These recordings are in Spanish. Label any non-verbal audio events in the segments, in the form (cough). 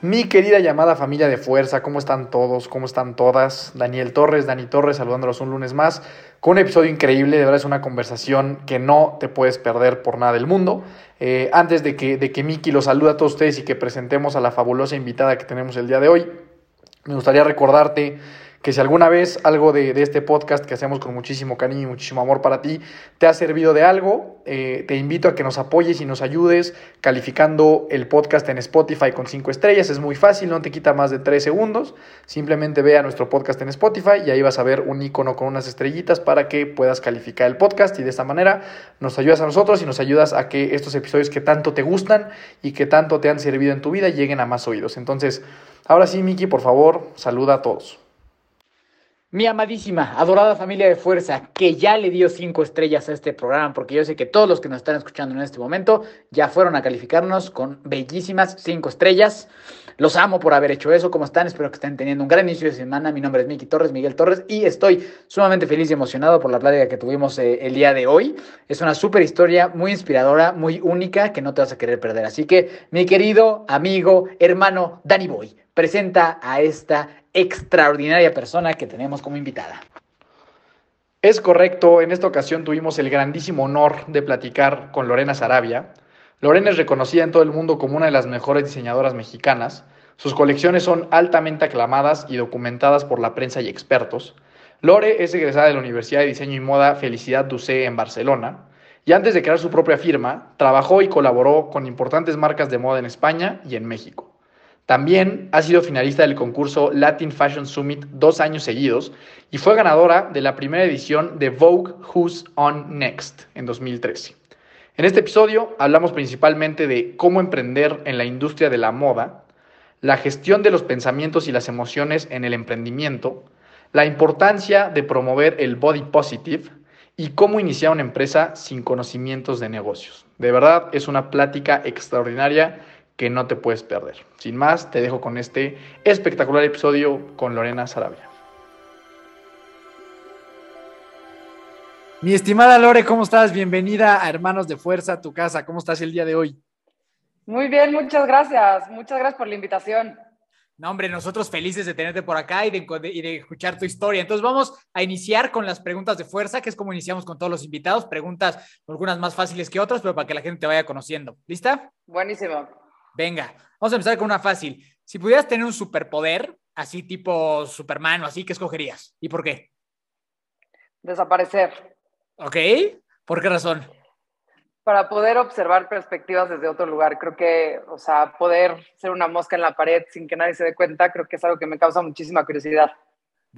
Mi querida llamada familia de fuerza, ¿cómo están todos? ¿Cómo están todas? Daniel Torres, Dani Torres, saludándolos un lunes más, con un episodio increíble, de verdad es una conversación que no te puedes perder por nada del mundo. Eh, antes de que, de que Miki los salude a todos ustedes y que presentemos a la fabulosa invitada que tenemos el día de hoy, me gustaría recordarte que si alguna vez algo de, de, este podcast que hacemos con muchísimo cariño y muchísimo amor para ti te ha servido de algo, eh, te invito a que nos apoyes y nos ayudes calificando el podcast en Spotify con 5 estrellas. Es muy fácil, no te quita más de 3 segundos. Simplemente ve a nuestro podcast en Spotify y ahí vas a ver un icono con unas estrellitas para que puedas calificar el podcast y de esta manera nos ayudas a nosotros y nos ayudas a que estos episodios que tanto te gustan y que tanto te han servido en tu vida lleguen a más oídos. Entonces, ahora sí, Miki, por favor, saluda a todos. Mi amadísima, adorada familia de fuerza, que ya le dio cinco estrellas a este programa, porque yo sé que todos los que nos están escuchando en este momento ya fueron a calificarnos con bellísimas cinco estrellas. Los amo por haber hecho eso. ¿Cómo están? Espero que estén teniendo un gran inicio de semana. Mi nombre es Miki Torres, Miguel Torres, y estoy sumamente feliz y emocionado por la plática que tuvimos eh, el día de hoy. Es una súper historia, muy inspiradora, muy única, que no te vas a querer perder. Así que, mi querido amigo, hermano Danny Boy, presenta a esta extraordinaria persona que tenemos como invitada. Es correcto, en esta ocasión tuvimos el grandísimo honor de platicar con Lorena Sarabia. Lorena es reconocida en todo el mundo como una de las mejores diseñadoras mexicanas. Sus colecciones son altamente aclamadas y documentadas por la prensa y expertos. Lore es egresada de la Universidad de Diseño y Moda Felicidad Ducé en Barcelona y antes de crear su propia firma, trabajó y colaboró con importantes marcas de moda en España y en México. También ha sido finalista del concurso Latin Fashion Summit dos años seguidos y fue ganadora de la primera edición de Vogue Who's On Next en 2013. En este episodio hablamos principalmente de cómo emprender en la industria de la moda, la gestión de los pensamientos y las emociones en el emprendimiento, la importancia de promover el body positive y cómo iniciar una empresa sin conocimientos de negocios. De verdad es una plática extraordinaria que no te puedes perder. Sin más, te dejo con este espectacular episodio con Lorena Sarabia. Mi estimada Lore, ¿cómo estás? Bienvenida a Hermanos de Fuerza, a tu casa. ¿Cómo estás el día de hoy? Muy bien, muchas gracias. Muchas gracias por la invitación. No, hombre, nosotros felices de tenerte por acá y de, y de, escuchar tu historia. Entonces vamos a iniciar con las preguntas de fuerza, que es como iniciamos con todos los invitados. Preguntas, algunas más fáciles que otras, pero para que la gente te vaya conociendo. ¿Lista? Buenísimo. Venga, vamos a empezar con una fácil. Si pudieras tener un superpoder, así tipo Superman o así, ¿qué escogerías? ¿Y por qué? Desaparecer. Ok, ¿por qué razón? Para poder observar perspectivas desde otro lugar. Creo que, o sea, poder ser una mosca en la pared sin que nadie se dé cuenta, creo que es algo que me causa muchísima curiosidad.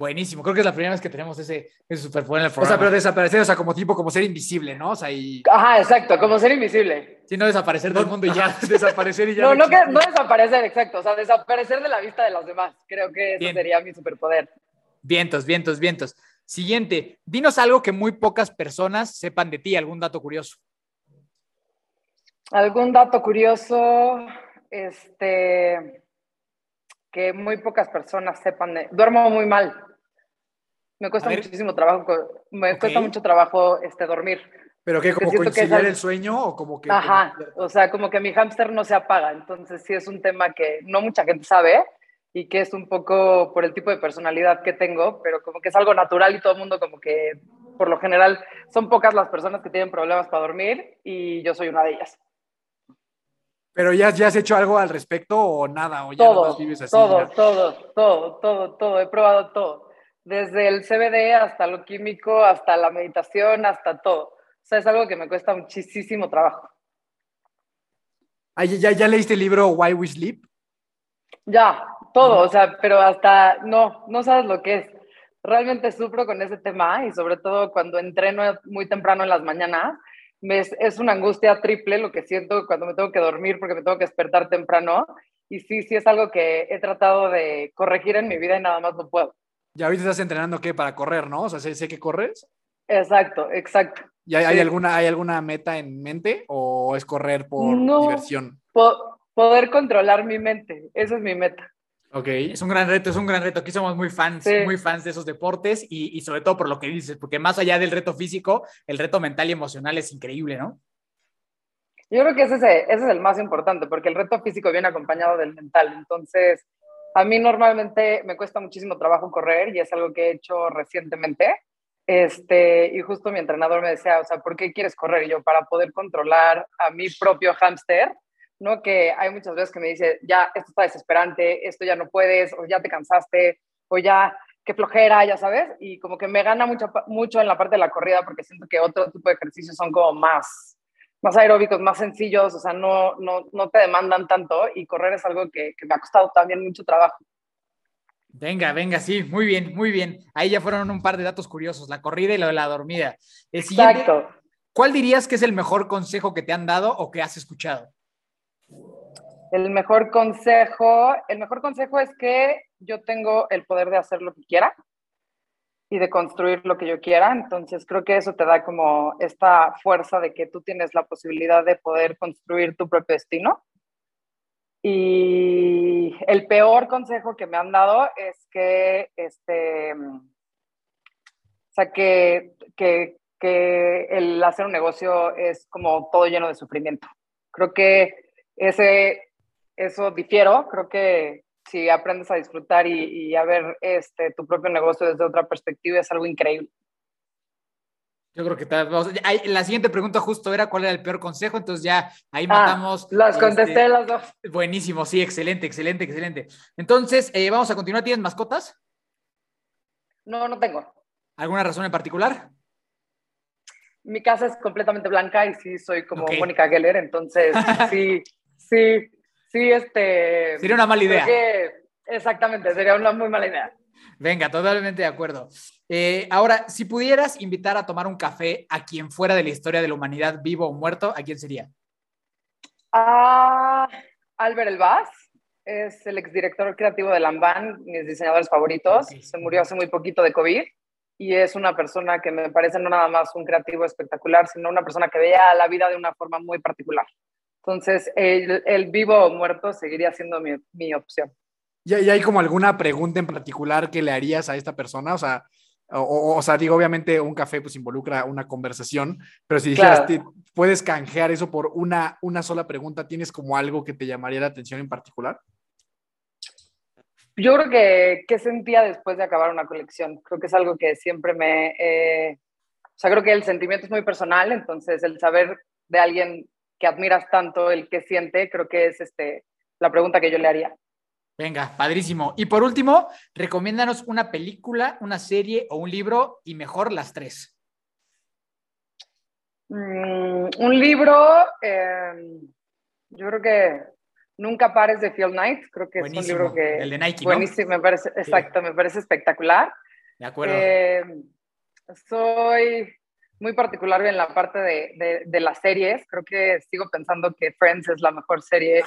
Buenísimo, creo que es la primera vez que tenemos ese, ese superpoder en el programa. O sea, pero desaparecer, o sea, como tipo, como ser invisible, ¿no? O sea, y... Ajá, exacto, como ser invisible. Sí, no desaparecer del mundo y ya, (laughs) (laughs) desaparecer y ya. No, no, que, no desaparecer, exacto, o sea, desaparecer de la vista de los demás. Creo que ese Bien. sería mi superpoder. Vientos, vientos, vientos. Siguiente, dinos algo que muy pocas personas sepan de ti, algún dato curioso. Algún dato curioso, este, que muy pocas personas sepan de... Duermo muy mal. Me cuesta ver. muchísimo trabajo, me Ok. cuesta mucho trabajo este, dormir. ¿Pero qué? ¿Como que conciliar al- el sueño o como que...? Ajá, o sea, como que mi hámster no se apaga, entonces sí es un tema que no mucha gente sabe y que es un poco por el tipo de personalidad que tengo, pero como que es algo natural y todo el mundo como que, por lo general, son pocas las personas que tienen problemas para dormir y yo soy una de ellas. ¿Pero ya, ya has hecho algo al respecto o nada? ¿O ya Todo, vives así? todo, ya? todo, todo, todo, todo, he probado todo, desde el CBD hasta lo químico, hasta la meditación, hasta todo. O sea, es algo que me cuesta muchísimo trabajo. Ah, ¿ya, ya, ya leíste el libro Why We Sleep? Ya, todo, o sea, pero hasta, no, no sabes lo que es. realmente sufro con ese tema y sobre todo cuando entreno muy temprano en las mañanas, me es, es, una angustia triple lo que siento cuando me tengo que dormir porque me tengo que despertar temprano. Y sí, sí es algo que he tratado de corregir en mi vida y nada más no puedo. Ya ahorita estás entrenando qué para correr, ¿no? O sea, sé, sé que corres. Exacto, exacto. ¿Y hay, hay, alguna, hay alguna meta en mente o es correr por No, diversión? po- poder controlar mi mente, esa es mi meta. Ok. Es un gran reto, es un gran reto. Aquí somos muy fans, Sí. muy fans de esos deportes y, y sobre todo por lo que dices, porque más allá del reto físico, el reto mental y emocional es increíble, ¿no? Yo creo que ese ese es el más importante, porque el reto físico viene acompañado del mental. Entonces, a mí normalmente me cuesta muchísimo trabajo correr y es algo que he hecho recientemente. Este, y justo mi entrenador me decía, o sea, ¿por qué quieres correr? Y yo, para poder controlar a mi propio hámster, ¿no? Que hay muchas veces que me dice, ya, esto está desesperante, esto ya no puedes, o ya te cansaste, o ya, qué flojera, ya sabes. Y como que me gana mucho, mucho en la parte de la corrida porque siento que otro tipo de ejercicios son como más, más aeróbicos, más sencillos, o sea, no, no, no te demandan tanto y correr es algo que, que me ha costado también mucho trabajo. Venga, venga, sí, muy bien, muy bien. Ahí ya fueron un par de datos curiosos, la corrida y lo de la dormida. El Exacto. ¿cuál dirías que es el mejor consejo que te han dado o que has escuchado? El mejor consejo, el mejor consejo es que yo tengo el poder de hacer lo que quiera y de construir lo que yo quiera. Entonces creo que eso te da como esta fuerza de que tú tienes la posibilidad de poder construir tu propio destino. Y el peor consejo que me han dado es que, este, o sea, que, que, que el hacer un negocio es como todo lleno de sufrimiento. Creo que ese, eso difiero. Creo que si aprendes a disfrutar y, y a ver este, tu propio negocio desde otra perspectiva es algo increíble. Yo creo que tal, la siguiente pregunta justo era cuál era el peor consejo, entonces ya ahí Ah, matamos. Las contesté este, las dos. buenísimo, sí, excelente, excelente, excelente. Entonces, eh, vamos a continuar. ¿Tienes mascotas? No, no tengo. ¿Alguna razón en particular? Mi casa es completamente blanca y sí soy como. Mónica Geller, entonces (laughs) sí, sí, sí, este. Sería una mala idea. que- exactamente, sería una muy mala idea. Venga, totalmente de acuerdo. Eh, ahora, si pudieras invitar a tomar un café a quien fuera de la historia de la humanidad, vivo o muerto, ¿a quién sería? Ah, Albert Elbaz es el exdirector creativo de Lamban, mis diseñadores favoritos. Se murió hace muy poquito de COVID y es una persona que me parece no nada más un creativo espectacular, sino una persona que veía la vida de una forma muy particular. Entonces, el, el vivo o muerto seguiría siendo mi, mi opción. ¿Y, y hay como alguna pregunta en particular que le harías a esta persona? O sea, o, o- sea, digo, obviamente un café pues involucra una conversación, pero si dijeras, Claro. te- puedes canjear eso por una, una sola pregunta, ¿tienes como algo que te llamaría la atención en particular? Yo creo que, ¿qué sentía después de acabar una colección? Creo que es algo que siempre me... eh, o sea, creo que el sentimiento es muy personal, entonces el saber de alguien que admiras tanto, el que siente, creo que es este, la pregunta que yo le haría. Venga, padrísimo. Y por último, recomiéndanos una película, una serie o un libro y mejor las tres. Mm, un libro, eh, yo creo que Nunca pares de Phil Knight, creo que es un libro que... El de Nike, ¿no? Buenísimo, me parece, exacto, me parece espectacular. De acuerdo. Eh, soy muy particular en la parte de, de, de, las series. Creo que sigo pensando que Friends es la mejor serie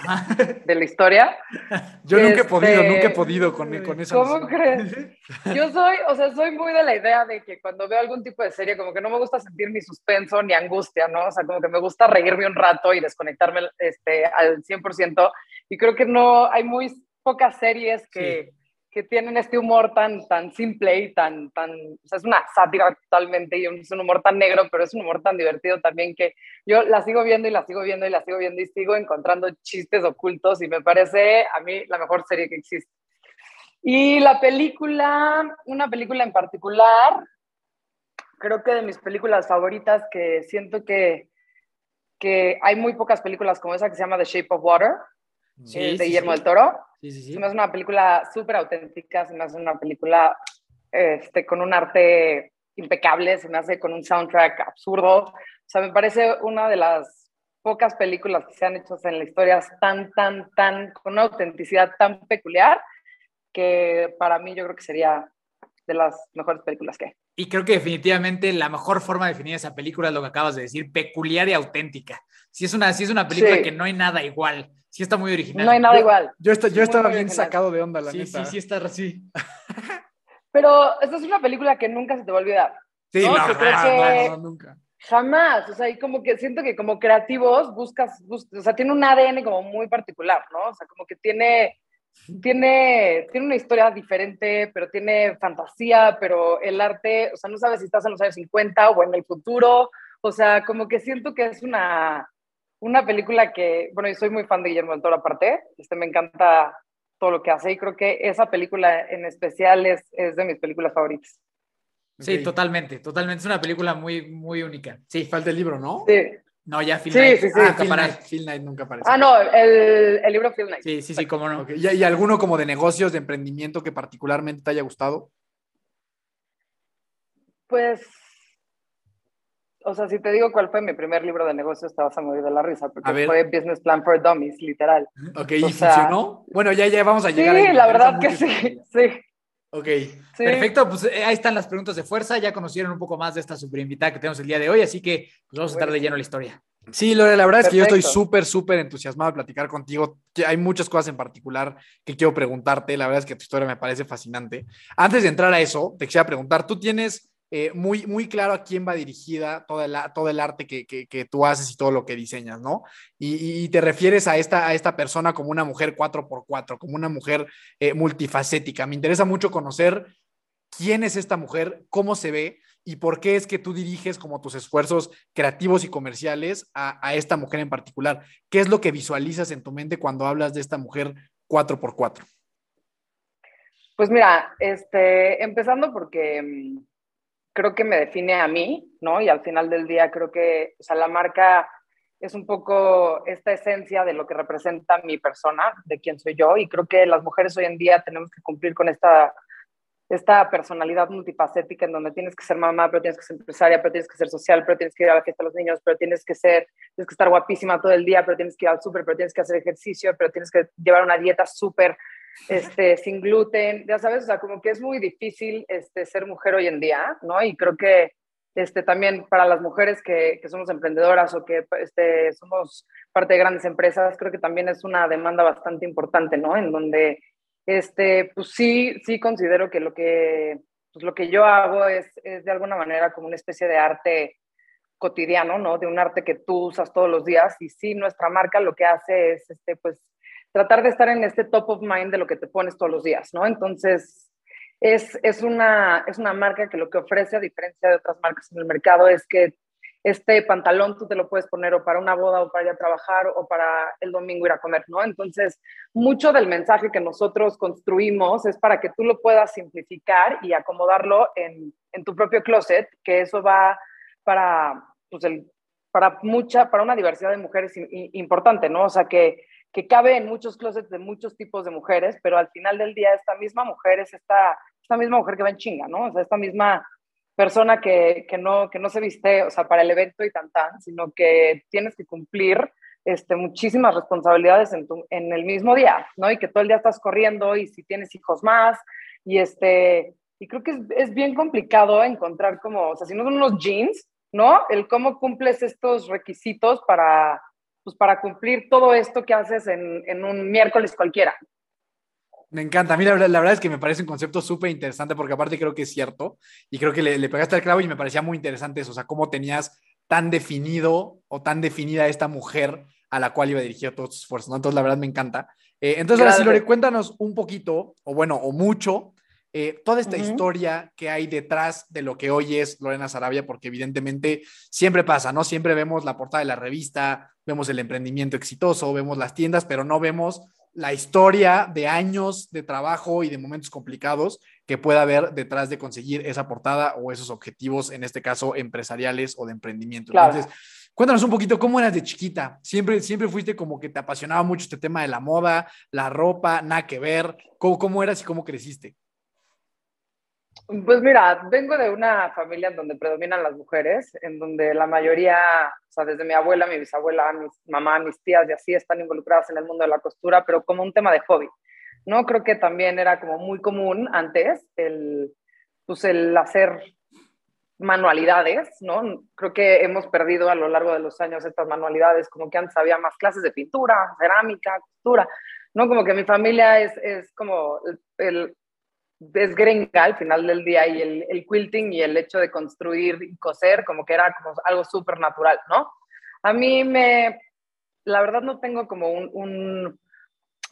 de la historia. (laughs) Yo nunca he podido, Este, nunca he podido con, con eso. ¿Cómo crees? (laughs) Yo soy, o sea, soy muy de la idea de que cuando veo algún tipo de serie, como que no me gusta sentir ni suspenso ni angustia, ¿no? O sea, como que me gusta reírme un rato y desconectarme este, al 100%. Y creo que no, hay muy pocas series que... Sí que tienen este humor tan, tan simple y tan, tan, o sea, es una sátira totalmente y es un humor tan negro, pero es un humor tan divertido también que yo la sigo viendo y la sigo viendo y la sigo viendo y sigo encontrando chistes ocultos y me parece a mí la mejor serie que existe. Y la película, una película en particular, creo que de mis películas favoritas que siento que, que hay muy pocas películas como esa que se llama The Shape of Water, sí, eh, de sí, Guillermo sí. del Toro. Sí, sí, sí. Se me hace una película súper auténtica, se me hace una película este, con un arte impecable, se me hace con un soundtrack absurdo. O sea, me parece una de las pocas películas que se han hecho en la historia tan, tan, tan, con una autenticidad tan peculiar, que para mí yo creo que sería de las mejores películas que hay. Y creo que definitivamente la mejor forma de definir esa película es lo que acabas de decir, peculiar y auténtica. Si es una, si es una película que no hay nada igual, sí está muy original. No hay nada igual. Yo, yo estaba bien sacado de onda, la sí, neta. Sí, sí, está así. (laughs) Pero esta es una película que nunca se te va a olvidar. Sí, no, no, nunca. Jamás, o sea, y como que siento que como creativos buscas, buscas, o sea, tiene un ADN como muy particular, ¿no? O sea, como que tiene, tiene, tiene una historia diferente, pero tiene fantasía, pero el arte, o sea, no sabes si estás en los años 50 o en el futuro, o sea, como que siento que es una, una película que, bueno, yo soy muy fan de Guillermo del Toro aparte, este, me encanta todo lo que hace y creo que esa película en especial es, es de mis películas favoritas. Sí, okay. totalmente, totalmente. Es una película muy, muy única. Sí. Falta el libro, ¿no? Sí. No, ya Phil sí, Knight. Sí, sí, ah, Phil Knight. Phil Knight nunca aparece. Ah, no, el, el libro Phil Knight. Sí, sí, sí, cómo no. Okay. ¿Y, ¿Y, alguno como de negocios, de emprendimiento que particularmente te haya gustado? Pues, o sea, si te digo cuál fue mi primer libro de negocios, te vas a morir de la risa, porque fue Business Plan for Dummies, literal. Ok, ¿y o funcionó? Sea, bueno, ya, ya vamos a llegar Sí, ahí. la verdad que sí, sí. Ok, sí. perfecto. Pues eh, ahí están las preguntas de fuerza. Ya conocieron un poco más de esta super invitada que tenemos el día de hoy, así que pues, vamos a estar de lleno la historia. Sí, Lore, la verdad es que yo estoy súper, súper entusiasmado de platicar contigo. Hay muchas cosas en particular que quiero preguntarte. La verdad es que tu historia me parece fascinante. Antes de entrar a eso, te quisiera preguntar, tú tienes eh, muy, muy claro a quién va dirigida todo el, todo el arte que, que, tú haces y todo lo que diseñas, ¿no? Y, te refieres a esta, a esta persona como una mujer 4x4, como una mujer eh, multifacética. Me interesa mucho conocer quién es esta mujer, cómo se ve y por qué es que tú diriges como tus esfuerzos creativos y comerciales a, a esta mujer en particular. ¿Qué es lo que visualizas en tu mente cuando hablas de esta mujer 4x4? Pues mira, este, empezando porque creo que me define a mí, ¿no? Y al final del día creo que, o sea, la marca es un poco esta esencia de lo que representa mi persona, de quién soy yo, y creo que las mujeres hoy en día tenemos que cumplir con esta, esta personalidad multifacética en donde tienes que ser mamá, pero tienes que ser empresaria, pero tienes que ser social, pero tienes que ir a la fiesta de los niños, pero tienes que ser, tienes que estar guapísima todo el día, pero tienes que ir al súper, pero tienes que hacer ejercicio, pero tienes que llevar una dieta súper este, sin gluten, ya sabes, o sea, como que es muy difícil este, ser mujer hoy en día, ¿no? Y creo que este, también para las mujeres que, que somos emprendedoras o que este, somos parte de grandes empresas, creo que también es una demanda bastante importante, ¿no? En donde, este, pues sí, sí considero que lo que, pues lo que yo hago es, es de alguna manera como una especie de arte cotidiano, ¿no? De un arte que tú usas todos los días y sí, nuestra marca lo que hace es, este, pues, tratar de estar en este top of mind de lo que te pones todos los días, ¿no? Entonces, es, es, una, es una marca que lo que ofrece, a diferencia de otras marcas en el mercado, es que este pantalón tú te lo puedes poner o para una boda o para ir a trabajar o para el domingo ir a comer, ¿no? Entonces, mucho del mensaje que nosotros construimos es para que tú lo puedas simplificar y acomodarlo en, en tu propio closet, que eso va para, pues el, para, mucha, para una diversidad de mujeres importante, ¿no? O sea, que que cabe en muchos closets de muchos tipos de mujeres, pero al final del día esta misma mujer es esta, esta misma mujer que va en chinga, ¿no? O sea, esta misma persona que, que, no, que no se viste, o sea, para el evento y tan tan, sino que tienes que cumplir este, muchísimas responsabilidades en, tu, en el mismo día, ¿no? Y que todo el día estás corriendo y si tienes hijos más, y este, y creo que es, es bien complicado encontrar como, o sea, si no son unos jeans, ¿no? El cómo cumples estos requisitos para pues para cumplir todo esto que haces en, en un miércoles cualquiera. Me encanta. A mí la verdad, la verdad, es que me parece un concepto súper interesante porque aparte creo que es cierto y creo que le, le, pegaste al clavo y me parecía muy interesante eso, o sea, cómo tenías tan definido o tan definida esta mujer a la cual iba dirigido todos tus esfuerzos, ¿no? Entonces, la verdad me encanta. Eh, entonces, ahora sí, Lore, cuéntanos un poquito, o bueno, o mucho, eh, toda esta uh -huh. historia que hay detrás de lo que hoy es Lorena Sarabia, porque evidentemente siempre pasa, ¿no? Siempre vemos la portada de la revista, vemos el emprendimiento exitoso, vemos las tiendas, pero no vemos la historia de años de trabajo y de momentos complicados que pueda haber detrás de conseguir esa portada o esos objetivos, en este caso empresariales o de emprendimiento. Claro. Entonces, cuéntanos un poquito cómo eras de chiquita. Siempre, siempre fuiste como que te apasionaba mucho este tema de la moda, la ropa, nada que ver. ¿Cómo, cómo eras y cómo creciste? Pues mira, vengo de una familia en donde predominan las mujeres, en donde la mayoría, o sea, desde mi abuela, mi bisabuela, mi mamá, mis tías y así están involucradas en el mundo de la costura, pero como un tema de hobby, ¿no? Creo que también era como muy común antes el, pues el hacer manualidades, ¿no? Creo que hemos perdido a lo largo de los años estas manualidades, como que antes había más clases de pintura, cerámica, costura, ¿no? Como que mi familia es, es como el, es gringa al final del día y el, el, quilting y el hecho de construir y coser como que era como algo súper natural, ¿no? A mí me, la verdad no tengo como un, un,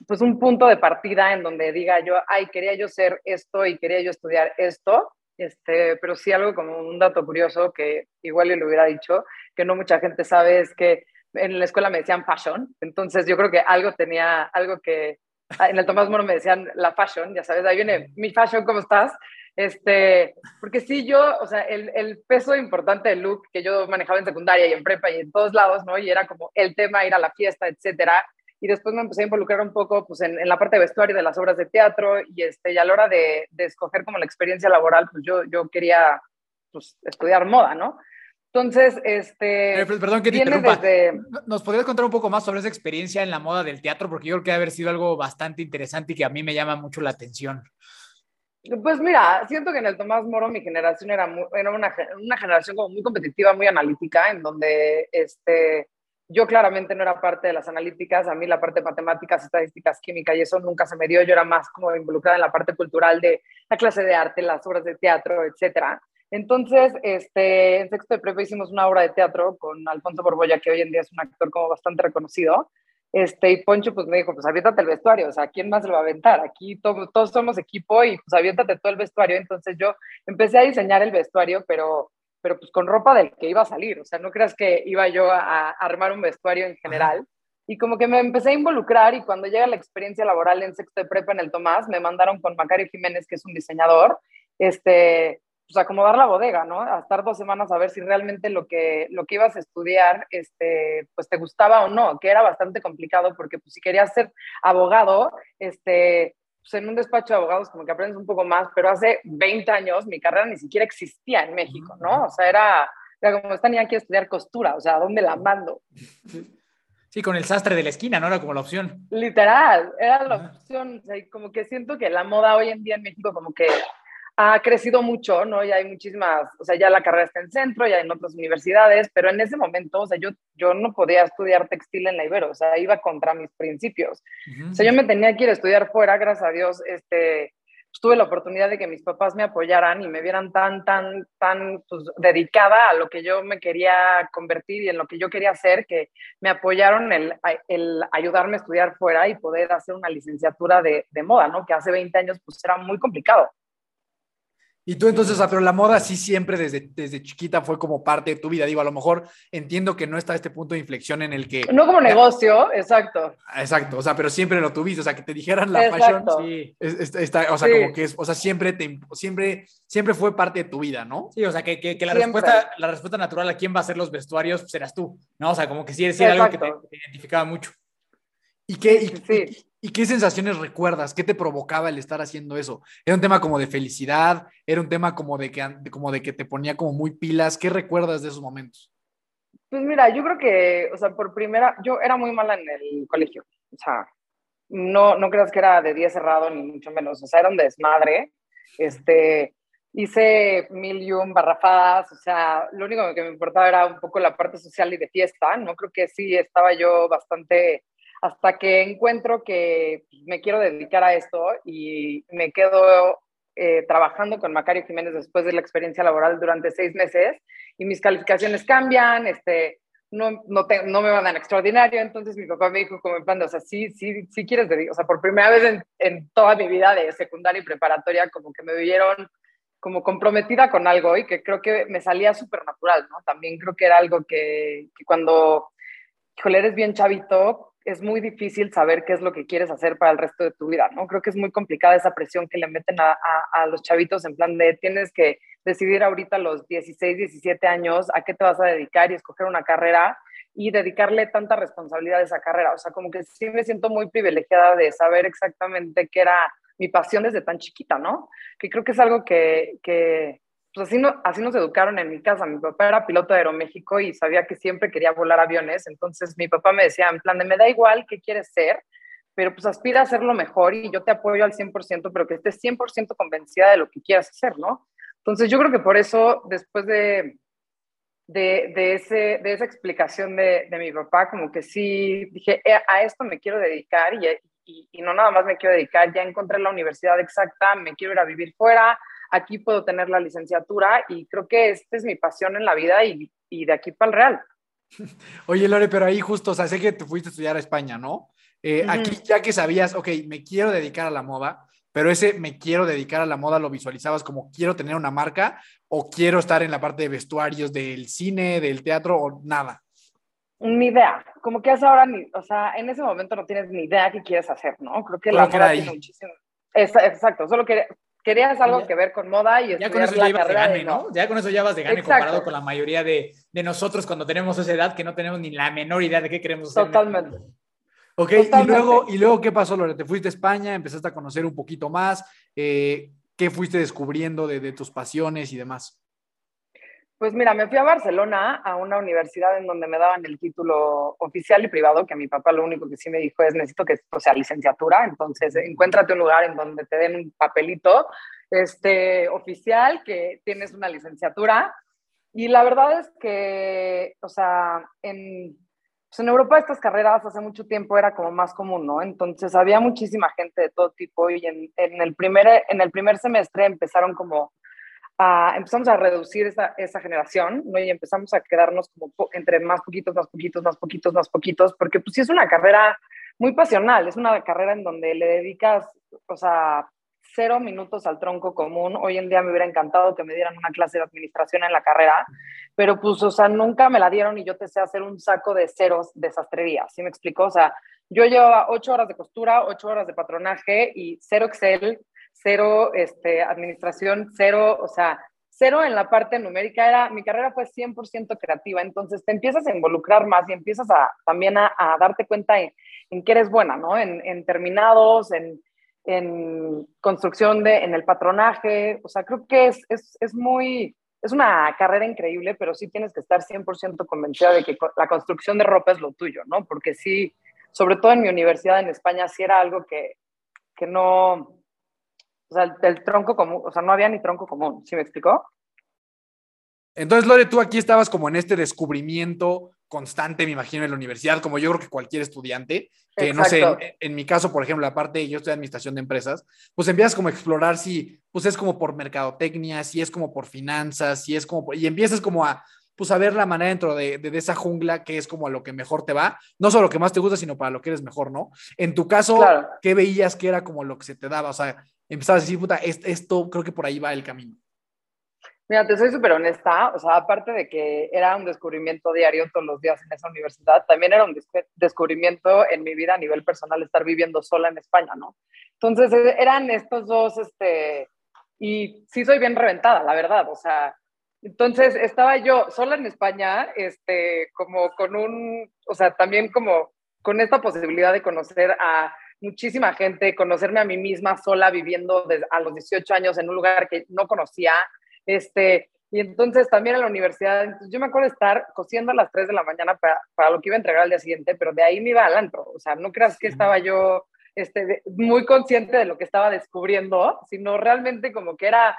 pues un punto de partida en donde diga yo, ay, quería yo ser esto y quería yo estudiar esto, este, pero sí algo como un dato curioso que igual yo le hubiera dicho, que no mucha gente sabe, es que en la escuela me decían fashion, entonces yo creo que algo tenía, algo que, en el Tomás Moro me decían la fashion, ya sabes, ahí viene mi fashion, ¿cómo estás? Este, porque sí, yo, o sea, el, el, peso importante del look que yo manejaba en secundaria y en prepa y en todos lados, ¿no? Y era como el tema, ir a la fiesta, etcétera, y después me empecé a involucrar un poco pues, en, en, la parte de vestuario de las obras de teatro y, este, y a la hora de, de, escoger como la experiencia laboral, pues yo, yo quería pues, estudiar moda, ¿no? Entonces, este... Eh, perdón que te interrumpa. Desde... ¿Nos podrías contar un poco más sobre esa experiencia en la moda del teatro? Porque yo creo que debe haber sido algo bastante interesante y que a mí me llama mucho la atención. Pues mira, siento que en el Tomás Moro mi generación era, muy, era una, una generación como muy competitiva, muy analítica, en donde este, yo claramente no era parte de las analíticas, a mí la parte de matemáticas, estadísticas, química y eso nunca se me dio, yo era más como involucrada en la parte cultural de la clase de arte, las obras de teatro, etcétera. Entonces, este, en sexto de prepa hicimos una obra de teatro con Alfonso Borbolla, que hoy en día es un actor como bastante reconocido, este, y Poncho pues me dijo, pues aviéntate el vestuario, o sea, ¿quién más lo va a aventar? Aquí todos somos equipo y pues aviéntate todo el vestuario. Entonces yo empecé a diseñar el vestuario, pero pero pues con ropa del que iba a salir, o sea, no creas que iba yo a, armar un vestuario en general. Y como que me empecé a involucrar y cuando llega la experiencia laboral en sexto de prepa en el Tomás, me mandaron con Macario Jiménez, que es un diseñador, este, pues acomodar la bodega, ¿no? A estar dos semanas a ver si realmente lo que, lo que ibas a estudiar, este, pues te gustaba o no, que era bastante complicado porque pues si querías ser abogado, este, pues en un despacho de abogados como que aprendes un poco más, pero hace 20 años mi carrera ni siquiera existía en México, ¿no? O sea, era, era como esta niña quiere estudiar costura, o sea, ¿dónde la mando? Sí, con el sastre de la esquina, ¿no? Era como la opción. Literal, era la opción. O sea, como que siento que la moda hoy en día en México como que ha crecido mucho, ¿no? Ya hay muchísimas, o sea, ya la carrera está en centro, ya en otras universidades, pero en ese momento, o sea, yo, yo no podía estudiar textil en la Ibero, o sea, iba contra mis principios. O sea, yo me tenía que ir a estudiar fuera, gracias a Dios, este, tuve la oportunidad de que mis papás me apoyaran y me vieran tan, tan, tan pues, dedicada a lo que yo me quería convertir y en lo que yo quería hacer, que me apoyaron el, el ayudarme a estudiar fuera y poder hacer una licenciatura de, de moda, ¿no? Que hace 20 años pues era muy complicado. Y tú entonces, pero la moda sí siempre desde, desde chiquita fue como parte de tu vida. Digo, a lo mejor entiendo que no está este punto de inflexión en el que... No como negocio, exacto. Exacto, o sea, pero siempre lo tuviste, o sea, que te dijeran la fashion, sí. está, o sea, como que es, o sea, siempre, te, siempre, siempre fue parte de tu vida, ¿no? Sí, o sea, que, que, que la, respuesta, la respuesta natural a quién va a hacer los vestuarios serás pues, tú, ¿no? O sea, como que sí, sí era algo que te, te, identificaba mucho. ¿Y qué, y, ¿Y qué sensaciones recuerdas? ¿Qué te provocaba el estar haciendo eso? ¿Era un tema como de felicidad? ¿Era un tema como de que, como de que te ponía como muy pilas? ¿Qué recuerdas de esos momentos? Pues mira, yo creo que, o sea, por primera, yo era muy mala en el colegio. O sea, no, no creas que era de día cerrado, ni mucho menos. O sea, era un desmadre. Este, hice mil y un barrafadas. O sea, lo único que me importaba era un poco la parte social y de fiesta. No creo que sí estaba yo bastante hasta que encuentro que me quiero dedicar a esto y me quedo eh, trabajando con Macario Jiménez después de la experiencia laboral durante seis meses y mis calificaciones cambian, este, no, no, no me van tan extraordinario, entonces mi papá me dijo como en plan, o sea, sí, sí, sí quieres dedicar, o sea, por primera vez en, en, toda mi vida de secundaria y preparatoria, como que me vieron como comprometida con algo y que creo que me salía súper natural, ¿no? También creo que era algo que, que cuando, híjole, eres bien chavito, es muy difícil saber qué es lo que quieres hacer para el resto de tu vida, ¿no? Creo que es muy complicada esa presión que le meten a, a, los chavitos en plan de tienes que decidir ahorita los 16, 17 años a qué te vas a dedicar y escoger una carrera y dedicarle tanta responsabilidad a esa carrera. O sea, como que sí me siento muy privilegiada de saber exactamente qué era mi pasión desde tan chiquita, ¿no? Que creo que es algo que, que pues así, no, así nos educaron en mi casa. Mi papá era piloto de Aeroméxico y sabía que siempre quería volar aviones. Entonces mi papá me decía, en plan de, me da igual qué quieres ser, pero pues aspira a hacerlo mejor y yo te apoyo al 100%, pero que estés 100% convencida de lo que quieras hacer, ¿no? Entonces yo creo que por eso, después de, de, de, ese, de esa explicación de, de, mi papá, como que sí dije, eh, a esto me quiero dedicar y, y, y, no nada más me quiero dedicar, ya encontré la universidad exacta, me quiero ir a vivir fuera, aquí puedo tener la licenciatura y creo que esta es mi pasión en la vida y, y de aquí para el Real. (laughs) Oye, Lore, pero ahí justo, o sea, sé que te fuiste a estudiar a España, ¿no? Eh, uh -huh. Aquí ya que sabías, ok, me quiero dedicar a la moda, pero ese me quiero dedicar a la moda lo visualizabas como quiero tener una marca o quiero estar en la parte de vestuarios del cine, del teatro o nada. Ni idea, como que es ahora, ni, o sea, en ese momento no tienes ni idea qué quieres hacer, ¿no? Creo que la que moda tiene muchísimo. Exacto, solo que querías algo Ya. que ver con moda y Ya con eso ya ibas de gane, ¿no? Ya con eso ya vas de gane Exacto. comparado con la mayoría de, de nosotros cuando tenemos esa edad que no tenemos ni la menor idea de qué queremos hacer. Totalmente. Ok, y luego, ¿y luego qué pasó, Lore? Te fuiste a España, empezaste a conocer un poquito más, eh, ¿qué fuiste descubriendo de, de tus pasiones y demás? Pues mira, me fui a Barcelona a una universidad en donde me daban el título oficial y privado, que mi papá lo único que sí me dijo es necesito que o sea licenciatura, entonces encuéntrate un lugar en donde te den un papelito este, oficial que tienes una licenciatura. Y la verdad es que, o sea, en, pues en Europa estas carreras hace mucho tiempo era como más común, ¿no? Entonces había muchísima gente de todo tipo y en, en el, primer, en el primer semestre empezaron como a, empezamos a reducir esa, esa generación, ¿no? Y empezamos a quedarnos como entre más poquitos, más poquitos, más poquitos, más poquitos, porque pues sí es una carrera muy pasional, es una carrera en donde le dedicas, o sea, cero minutos al tronco común. Hoy en día me hubiera encantado que me dieran una clase de administración en la carrera, pero pues, o sea, nunca me la dieron y yo te sé hacer un saco de ceros de sastrería, ¿sí me explico? O sea, yo llevaba ocho horas de costura, ocho horas de patronaje y cero Excel, cero este, administración, cero, o sea, cero en la parte numérica. Era, mi carrera fue 100% creativa, entonces te empiezas a involucrar más y empiezas a, también a, darte cuenta en, en qué eres buena, ¿no? En, en terminados, en, en construcción de, en el patronaje, o sea, creo que es, es, es muy, es una carrera increíble, pero sí tienes que estar 100% convencida de que la construcción de ropa es lo tuyo, ¿no? Porque sí, sobre todo en mi universidad en España, sí era algo que, que no, o sea, el, el tronco común, o sea, no había ni tronco común, ¿sí me explicó? Entonces, Lore, tú aquí estabas como en este descubrimiento constante, me imagino, en la universidad, como yo creo que cualquier estudiante, que no sé, en, en mi caso, por ejemplo, la parte, yo estoy en administración de empresas, pues empiezas como a explorar si, pues es como por mercadotecnia, si es como por finanzas, si es como, por- y empiezas como a, pues a ver la manera dentro de, de, de esa jungla que es como a lo que mejor te va, no solo lo que más te gusta, sino para lo que eres mejor, ¿no? En tu caso, Claro. ¿qué veías que era como lo que se te daba? O sea, empezabas a decir, puta, es- esto creo que por ahí va el camino. Mira, te soy súper honesta, o sea, aparte de que era un descubrimiento diario todos los días en esa universidad, también era un descu- descubrimiento en mi vida a nivel personal estar viviendo sola en España, ¿no? Entonces eh, eran estos dos, este, y sí soy bien reventada, la verdad, o sea, entonces estaba yo sola en España, este, como con un, o sea, también como con esta posibilidad de conocer a muchísima gente, conocerme a mí misma sola viviendo desde a los 18 años en un lugar que no conocía, este, y entonces también en la universidad, yo me acuerdo estar cosiendo a las 3 de la mañana para, para lo que iba a entregar al día siguiente, pero de ahí me iba al antro, o sea, no creas que estaba yo este, de- muy consciente de lo que estaba descubriendo, sino realmente como que era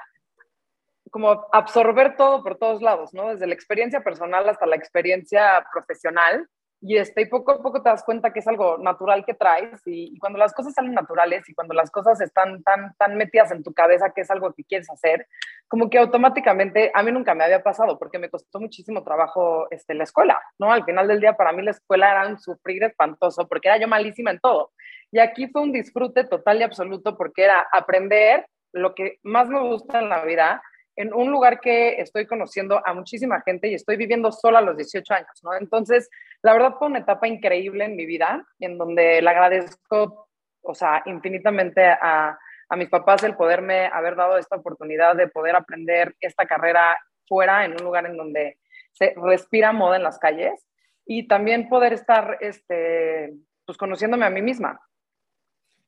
como absorber todo por todos lados, ¿no? Desde la experiencia personal hasta la experiencia profesional. Y, este, y poco a poco te das cuenta que es algo natural que traes y, cuando las cosas salen naturales y cuando las cosas están tan, tan metidas en tu cabeza que es algo que quieres hacer, como que automáticamente, a mí nunca me había pasado porque me costó muchísimo trabajo este, la escuela, ¿no? Al final del día para mí la escuela era un sufrir espantoso porque era yo malísima en todo. Y aquí fue un disfrute total y absoluto porque era aprender lo que más me gusta en la vida en un lugar que estoy conociendo a muchísima gente y estoy viviendo sola a los 18 años, ¿no? Entonces, la verdad fue una etapa increíble en mi vida, en donde le agradezco, o sea, infinitamente a, a mis papás el poderme haber dado esta oportunidad de poder aprender esta carrera fuera, en un lugar en donde se respira moda en las calles y también poder estar, este, pues, conociéndome a mí misma.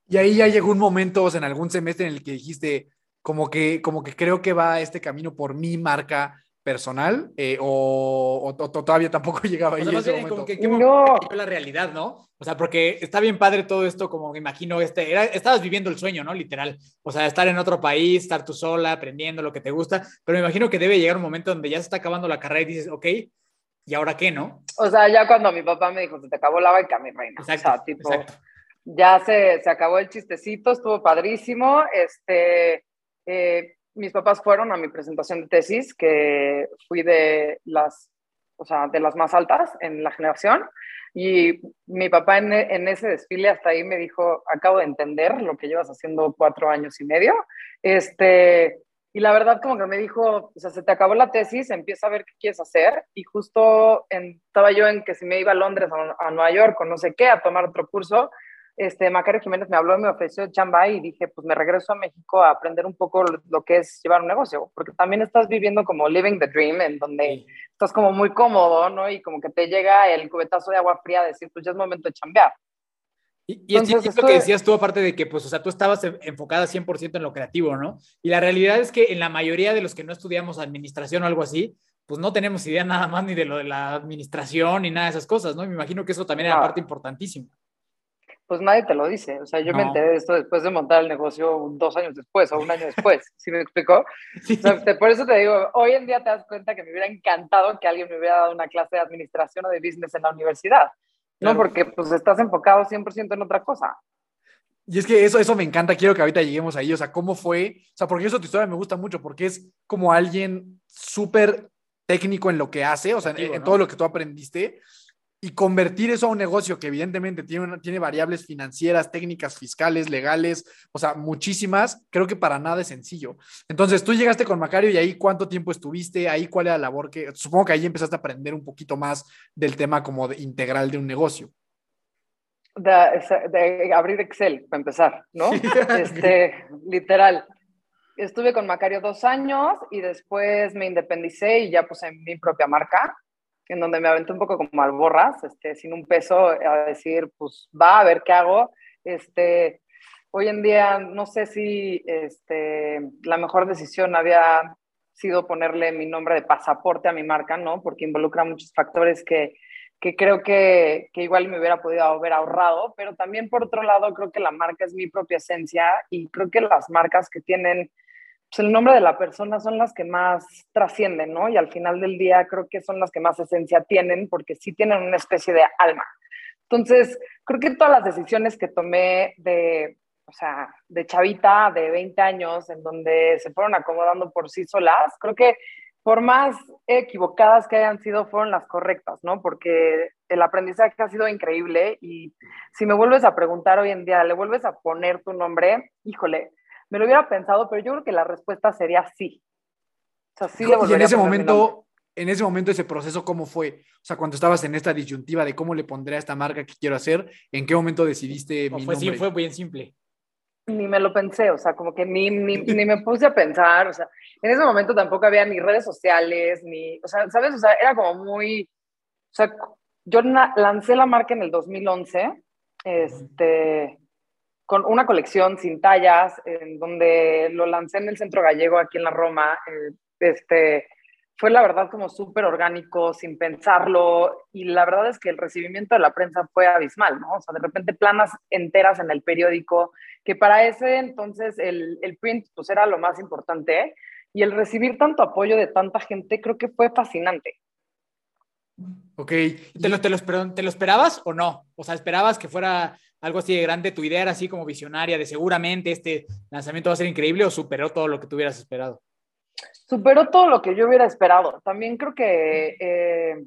Y ahí ya llegó un momento, o sea, en algún semestre en el que dijiste, como que, como que creo que va este camino por mi marca, personal eh, o, todavía tampoco (laughs) llegaba ahí en ese momento? que, no. la realidad, ¿no? O sea, porque está bien padre todo esto, como me imagino, este, era, estabas viviendo el sueño, ¿no? Literal. O sea, estar en otro país, estar tú sola, aprendiendo lo que te gusta, pero me imagino que debe llegar un momento donde ya se está acabando la carrera y dices, ok, ¿y ahora qué, no? O sea, ya cuando mi papá me dijo, se te acabó la beca, mi reina. Exacto, o sea, tipo, ya se, se acabó el chistecito, estuvo padrísimo, este... Eh, mis papás fueron a mi presentación de tesis, que fui de las, o sea, de las más altas en la generación. Y mi papá en, en, ese desfile hasta ahí me dijo, acabo de entender lo que llevas haciendo cuatro años y medio. Este, y la verdad como que me dijo, o sea, se te acabó la tesis, empieza a ver qué quieres hacer. Y justo estaba yo en que si me iba a Londres, a, a Nueva York o no sé qué, a tomar otro curso este, Macario Jiménez me habló y me ofreció chamba y dije, pues me regreso a México a aprender un poco lo, que es llevar un negocio, porque también estás viviendo como living the dream, en donde estás como muy cómodo, ¿no? Y como que te llega el cubetazo de agua fría a decir, pues ya es momento de chambear. Y, y es, lo que decías tú, aparte de que, pues, o sea, tú estabas enfocada 100% en lo creativo, ¿no? Y la realidad es que en la mayoría de los que no estudiamos administración o algo así, pues no tenemos idea nada más ni de lo de la administración ni nada de esas cosas, ¿no? Y me imagino que eso también era parte importantísima pues nadie te lo dice. O sea, yo me enteré de esto después de montar el negocio dos años después o un año después, (laughs) ¿sí me explicó? por eso te digo, hoy en día te das cuenta que me hubiera encantado que alguien me hubiera dado una clase de administración o de business en la universidad, ¿no? Porque pues estás enfocado 100% en otra cosa. Y es que eso, eso me encanta, quiero que ahorita lleguemos ahí, o sea, cómo fue, o sea, porque eso tu historia me gusta mucho, porque es como alguien súper técnico en lo que hace, o sea, en, todo lo que tú aprendiste, y convertir eso a un negocio que evidentemente tiene, tiene variables financieras, técnicas, fiscales, legales, o sea, muchísimas, creo que para nada es sencillo. Entonces, tú llegaste con Macario y ahí cuánto tiempo estuviste, ahí cuál era la labor que, supongo que ahí empezaste a aprender un poquito más del tema como integral de un negocio. De, abrir Excel, para empezar, ¿no? (laughs) este, literal. Estuve con Macario dos años y después me independicé y ya puse mi propia marca en donde me aventé un poco como alborras, este, sin un peso, a decir, pues va a ver qué hago. Este, hoy en día no sé si este, la mejor decisión había sido ponerle mi nombre de pasaporte a mi marca, ¿no? Porque involucra muchos factores que, que creo que, que, igual me hubiera podido haber ahorrado, pero también por otro lado creo que la marca es mi propia esencia y creo que las marcas que tienen pues el nombre de la persona son las que más trascienden, ¿no? Y al final del día creo que son las que más esencia tienen porque sí tienen una especie de alma. Entonces, creo que todas las decisiones que tomé de, o sea, de chavita, de 20 años, en donde se fueron acomodando por sí solas, creo que por más equivocadas que hayan sido, fueron las correctas, ¿no? Porque el aprendizaje ha sido increíble y si me vuelves a preguntar hoy en día, le vuelves a poner tu nombre, híjole, me lo hubiera pensado, pero yo creo que la respuesta sería sí. O sea, sí le y en ese momento, en ese momento, ese proceso, ¿cómo fue? O sea, cuando estabas en esta disyuntiva de cómo le pondré a esta marca que quiero hacer, ¿en qué momento decidiste mi fue, nombre? fue bien simple. Ni me lo pensé, o sea, como que ni, ni, ni, me puse a pensar, o sea, en ese momento tampoco había ni redes sociales, ni, o sea, ¿sabes? O sea, era como muy, o sea, yo lancé la marca en el 2011, este, con una colección sin tallas, en donde lo lancé en el Centro Gallego, aquí en la Roma. Eh, este, fue la verdad como súper orgánico, sin pensarlo, y la verdad es que el recibimiento de la prensa fue abismal, ¿no? O sea, de repente planas enteras en el periódico, que para ese entonces el, el print pues era lo más importante, y el recibir tanto apoyo de tanta gente creo que fue fascinante. Ok, ¿Te lo, te, lo, ¿te lo esperabas o no? O sea, ¿esperabas que fuera algo así de grande, tu idea era así como visionaria de seguramente este lanzamiento va a ser increíble o superó todo lo que tú hubieras esperado? Superó todo lo que yo hubiera esperado. También creo que eh,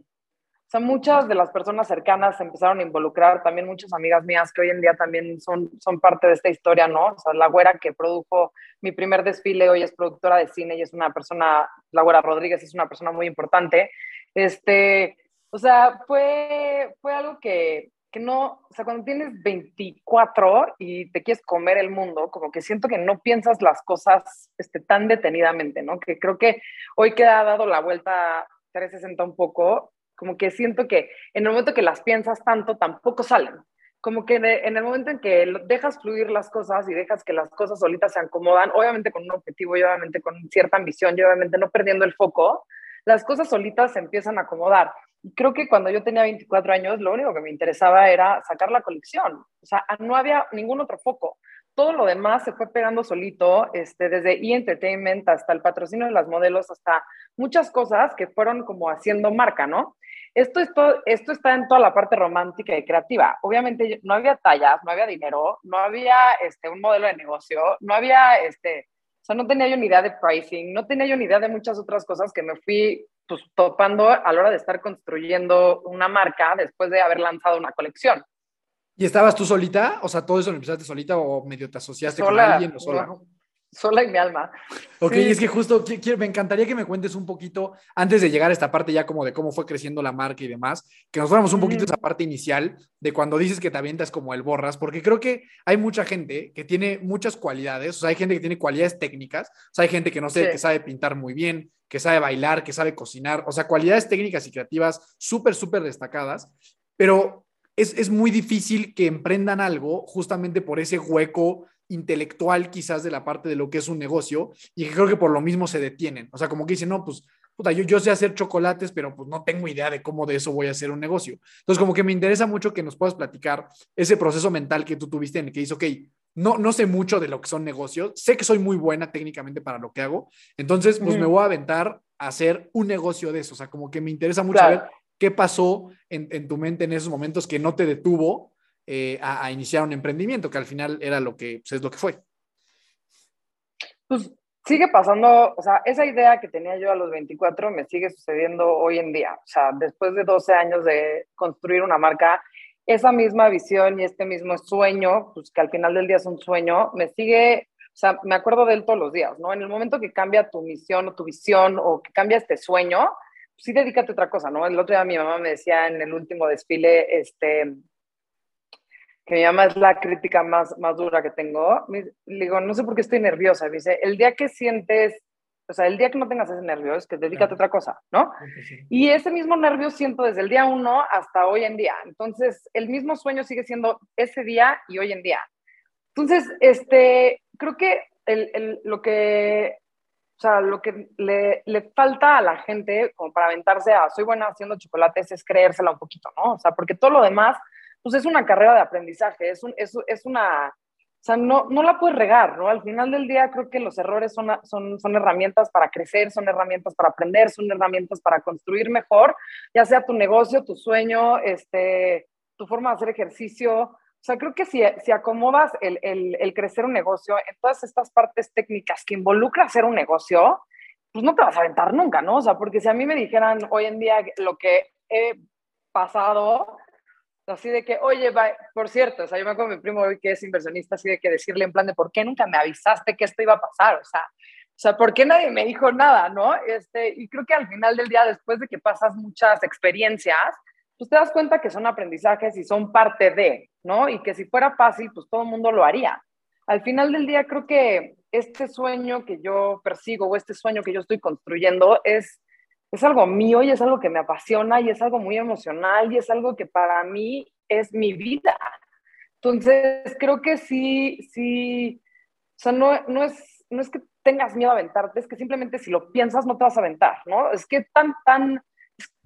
o sea, muchas de las personas cercanas se empezaron a involucrar, también muchas amigas mías que hoy en día también son, son parte de esta historia, ¿no? O sea, la güera que produjo mi primer desfile hoy es productora de cine y es una persona, la güera Rodríguez es una persona muy importante. Este, o sea, fue, fue algo que, que no, o sea, cuando tienes 24 y te quieres comer el mundo, como que siento que no piensas las cosas este, tan detenidamente, ¿no? Que creo que hoy que ha dado la vuelta 360 un poco, como que siento que en el momento que las piensas tanto, tampoco salen. Como que en el momento en que dejas fluir las cosas y dejas que las cosas solitas se acomodan, obviamente con un objetivo y obviamente con cierta ambición y obviamente no perdiendo el foco, las cosas solitas se empiezan a acomodar. Creo que cuando yo tenía 24 años, lo único que me interesaba era sacar la colección. O sea, no había ningún otro foco. Todo lo demás se fue pegando solito, este, desde e-entertainment hasta el patrocinio de las modelos, hasta muchas cosas que fueron como haciendo marca, ¿no? Esto, esto, esto está en toda la parte romántica y creativa. Obviamente no había tallas, no había dinero, no había este, un modelo de negocio, no había, este, o sea, no tenía yo ni idea de pricing, no tenía yo ni idea de muchas otras cosas que me fui pues, topando a la hora de estar construyendo una marca después de haber lanzado una colección. ¿Y estabas tú solita? O sea, ¿todo eso lo empezaste solita o medio te asociaste con alguien o sola? Sola en mi alma. Ok, es que justo me encantaría que me cuentes un poquito, antes de llegar a esta parte ya como de cómo fue creciendo la marca y demás, que nos fuéramos un poquito a esa parte inicial de cuando dices que te avientas como el borras, porque creo que hay mucha gente que tiene muchas cualidades, o sea, hay gente que tiene cualidades técnicas, o sea, hay gente que no sé, que sabe pintar muy bien, que sabe bailar, que sabe cocinar, o sea, cualidades técnicas y creativas súper, súper destacadas, pero es, es muy difícil que emprendan algo justamente por ese hueco intelectual quizás de la parte de lo que es un negocio y que creo que por lo mismo se detienen. O sea, como que dicen, no, pues, puta, yo, yo sé hacer chocolates, pero pues no tengo idea de cómo de eso voy a hacer un negocio. Entonces, como que me interesa mucho que nos puedas platicar ese proceso mental que tú tuviste en el que dices, ok, no, no sé mucho de lo que son negocios, sé que soy muy buena técnicamente para lo que hago, entonces, pues me voy a aventar a hacer un negocio de eso. O sea, como que me interesa mucho saber qué pasó en, en tu mente en esos momentos que no te detuvo eh, a, iniciar un emprendimiento, que al final era lo que pues, es lo que fue. Pues sigue pasando, o sea, esa idea que tenía yo a los 24 me sigue sucediendo hoy en día. O sea, después de 12 años de construir una marca, esa misma visión y este mismo sueño, pues que al final del día es un sueño, me sigue, o sea, me acuerdo de él todos los días, ¿no? En el momento que cambia tu misión o tu visión o que cambia este sueño, pues sí dedícate a otra cosa, ¿no? El otro día mi mamá me decía en el último desfile, este, que mi mamá es la crítica más, más dura que tengo, le digo, no sé por qué estoy nerviosa. Me dice, el día que sientes, o sea, el día que no tengas ese nervio, es que dedícate a otra cosa, ¿no? Y ese mismo nervio siento desde el día uno hasta hoy en día. Entonces, el mismo sueño sigue siendo ese día y hoy en día. Entonces, este, creo que el, el, lo que, o sea, lo que le, le, falta a la gente como para aventarse a soy buena haciendo chocolates es creérsela un poquito, ¿no? O sea, porque todo lo demás pues es una carrera de aprendizaje, es, un, es, es una, o sea, no, no la puedes regar, ¿no? Al final del día creo que los errores son, son, son herramientas para crecer, son herramientas para aprender, son herramientas para construir mejor, ya sea tu negocio, tu sueño, este, tu forma de hacer ejercicio. O sea, creo que si, si acomodas el, el, el crecer un negocio en todas estas partes técnicas que involucra hacer un negocio, pues no te vas a aventar nunca, ¿no? O sea, porque si a mí me dijeran hoy en día lo que he pasado, Así de que, oye, por cierto, o sea, yo me acuerdo mi primo hoy que es inversionista, así de que decirle en plan de, ¿por qué nunca me avisaste que esto iba a pasar? O sea, o sea, ¿por qué nadie me dijo nada, no? Este, y creo que al final del día, después de que pasas muchas experiencias, pues te das cuenta que son aprendizajes y son parte de, ¿no? Y que si fuera fácil, pues todo el mundo lo haría. Al final del día, creo que este sueño que yo persigo o este sueño que yo estoy construyendo es es algo mío y es algo que me apasiona y es algo muy emocional y es algo que para mí es mi vida. Entonces, creo que sí, sí, o sea, no, no, es, no es que tengas miedo a aventarte, es que simplemente si lo piensas no te vas a aventar, ¿no? Es que tan, tan,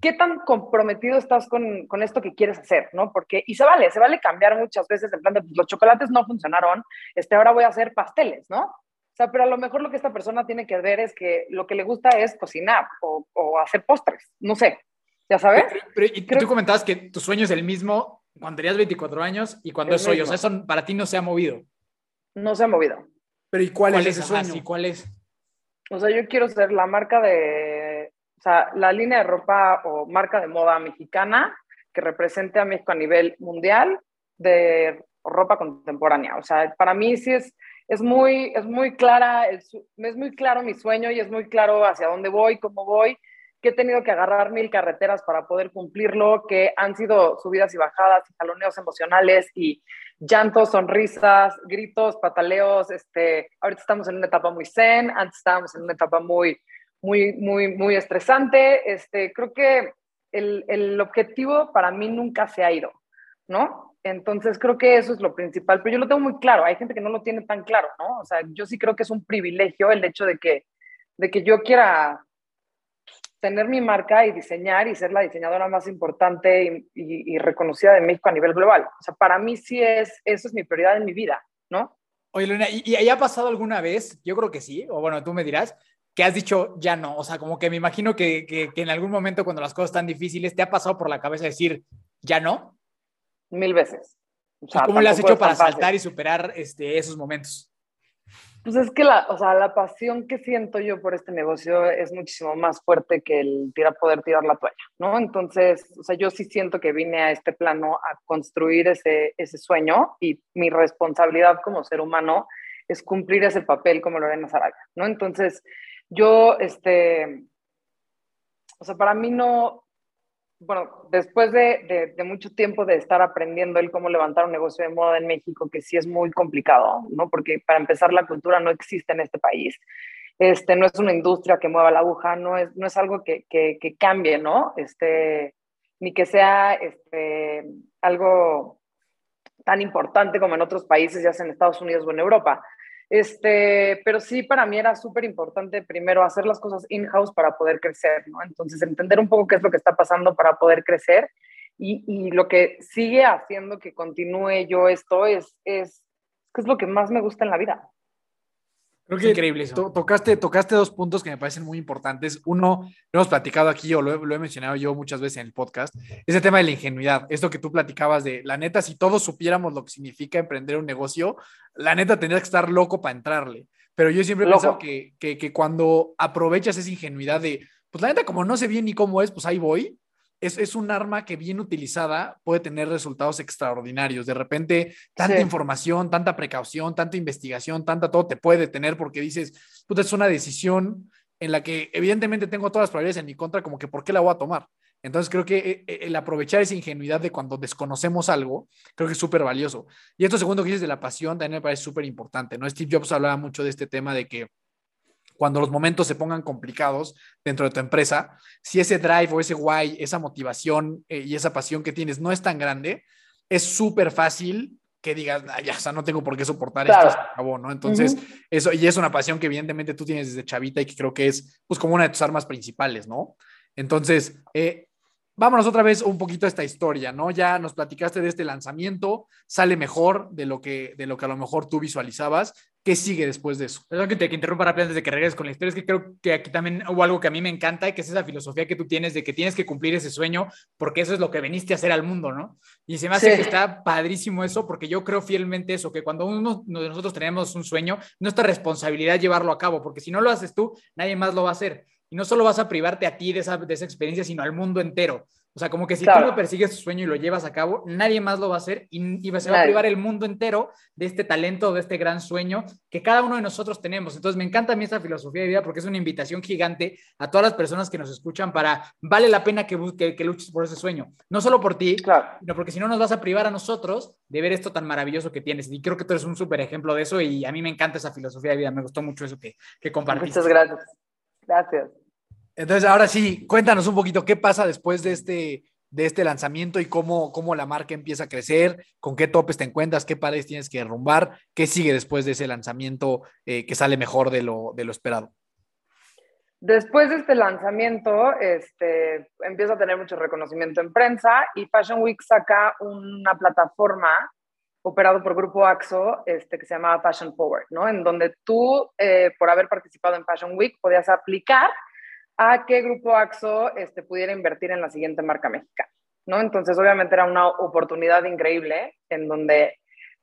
qué tan comprometido estás con, con, esto que quieres hacer, ¿no? Porque, y se vale, se vale cambiar muchas veces en plan de, pues, los chocolates no funcionaron, este, ahora voy a hacer pasteles, ¿no? O sea, pero a lo mejor lo que esta persona tiene que ver es que lo que le gusta es cocinar o, o hacer postres, no sé, ¿ya sabes? Pero, y tú comentabas que tu sueño es el mismo cuando tenías 24 años y cuando es hoy, o sea, eso para ti no se ha movido. No se ha movido. Pero ¿y cuál, es ese sueño? ¿Y cuál es? O sea, yo quiero ser la marca de, o sea, la línea de ropa o marca de moda mexicana que represente a México a nivel mundial de ropa contemporánea. O sea, para mí sí es es muy, es muy clara, es, es muy claro mi sueño y es muy claro hacia dónde voy, cómo voy, que he tenido que agarrar mil carreteras para poder cumplirlo, que han sido subidas y bajadas, y jaloneos emocionales y llantos, sonrisas, gritos, pataleos. Este, ahorita estamos en una etapa muy zen, antes estábamos en una etapa muy, muy, muy, muy estresante. Este, creo que el, el objetivo para mí nunca se ha ido, ¿no? Entonces creo que eso es lo principal, pero yo lo tengo muy claro, hay gente que no lo tiene tan claro, ¿no? O sea, yo sí creo que es un privilegio el hecho de que, de que yo quiera tener mi marca y diseñar y ser la diseñadora más importante y, reconocida de México a nivel global. O sea, para mí sí es, eso es mi prioridad en mi vida, ¿no? Oye, Luna, ¿y, y ha pasado alguna vez? Yo creo que sí, o bueno, tú me dirás, que has dicho ya no. O sea, como que me imagino que, que, que en algún momento cuando las cosas están difíciles, ¿te ha pasado por la cabeza decir ya no? Mil veces. O sea, ¿Cómo le has hecho para saltar y superar este, esos momentos? Pues es que la, o sea, la pasión que siento yo por este negocio es muchísimo más fuerte que el tirar, poder tirar la toalla, ¿no? Entonces, o sea, yo sí siento que vine a este plano a construir ese, ese sueño y mi responsabilidad como ser humano es cumplir ese papel como Lorena Saraya, ¿no? Entonces, yo, este, o sea, para mí no, bueno, después de, mucho tiempo de estar aprendiendo el cómo levantar un negocio de moda en México, que sí es muy complicado, ¿no? Porque para empezar la cultura no existe en este país. Este, no es una industria que mueva la aguja, no es, no es algo que, que, que cambie, ¿no? Este, ni que sea este, algo tan importante como en otros países, ya sea en Estados Unidos o en Europa. Este, pero sí, para mí era súper importante primero hacer las cosas in-house para poder crecer, ¿no? Entonces, entender un poco qué es lo que está pasando para poder crecer y, y lo que sigue haciendo que continúe yo esto es, es, es lo que más me gusta en la vida. Creo que increíble eso. tocaste, tocaste dos puntos que me parecen muy importantes. Uno, lo hemos platicado aquí o lo, lo, he mencionado yo muchas veces en el podcast, ese tema de la ingenuidad. Esto que tú platicabas de, la neta, si todos supiéramos lo que significa emprender un negocio, la neta tendría que estar loco para entrarle. Pero yo siempre he pensado que, que, que cuando aprovechas esa ingenuidad de, pues la neta, como no sé bien ni cómo es, pues ahí voy, es, un arma que bien utilizada puede tener resultados extraordinarios. De repente, tanta información, tanta precaución, tanta investigación, tanta todo te puede tener porque dices, puta, es una decisión en la que evidentemente tengo todas las probabilidades en mi contra, como que ¿por qué la voy a tomar? Entonces creo que eh, eh, el aprovechar esa ingenuidad de cuando desconocemos algo, creo que es súper valioso. Y esto segundo que dices de la pasión también me parece súper importante, ¿no? Steve Jobs hablaba mucho de este tema de que cuando los momentos se pongan complicados dentro de tu empresa, si ese drive o ese why, esa motivación eh, y esa pasión que tienes no es tan grande, es súper fácil que digas, ya, o sea, no tengo por qué soportar esto, se acabó, ¿no? Entonces, eso, y es una pasión que evidentemente tú tienes desde chavita y que creo que es, pues, como una de tus armas principales, ¿no? Entonces, eh, vámonos otra vez un poquito a esta historia, ¿no? Ya nos platicaste de este lanzamiento, sale mejor de lo que, de lo que a lo mejor tú visualizabas. ¿Qué sigue después de eso? Perdón que te que interrumpa rápido antes de que regreses con la historia. Es que creo que aquí también hubo algo que a mí me encanta y que es esa filosofía que tú tienes de que tienes que cumplir ese sueño porque eso es lo que veniste a hacer al mundo, ¿no? Y se me hace que está padrísimo eso porque yo creo fielmente eso, que cuando uno de nosotros tenemos un sueño, nuestra responsabilidad llevarlo a cabo, porque si no lo haces tú, nadie más lo va a hacer. Y no solo vas a privarte a ti de esa, de esa experiencia, sino al mundo entero. O sea, como que si tú no persigues tu sueño y lo llevas a cabo, nadie más lo va a hacer y, se va a privar el mundo entero de este talento, de este gran sueño que cada uno de nosotros tenemos. Entonces, me encanta a mí esta filosofía de vida porque es una invitación gigante a todas las personas que nos escuchan para, vale la pena que, que, que luches por ese sueño. No solo por ti, sino porque si no nos vas a privar a nosotros de ver esto tan maravilloso que tienes. Y creo que tú eres un súper ejemplo de eso y a mí me encanta esa filosofía de vida. Me gustó mucho eso que, que compartiste. Muchas gracias. Gracias. Entonces, ahora sí, cuéntanos un poquito qué pasa después de este, de este lanzamiento y cómo, cómo la marca empieza a crecer, con qué topes te encuentras, qué paredes tienes que derrumbar, qué sigue después de ese lanzamiento eh, que sale mejor de lo, de lo esperado. Después de este lanzamiento, este, empieza a tener mucho reconocimiento en prensa y Fashion Week saca una plataforma operado por Grupo AXO este, que se llamaba Fashion Forward, ¿no? En donde tú, eh, por haber participado en Fashion Week, podías aplicar a que Grupo AXO este, pudiera invertir en la siguiente marca mexicana, ¿no? Entonces, obviamente era una oportunidad increíble en donde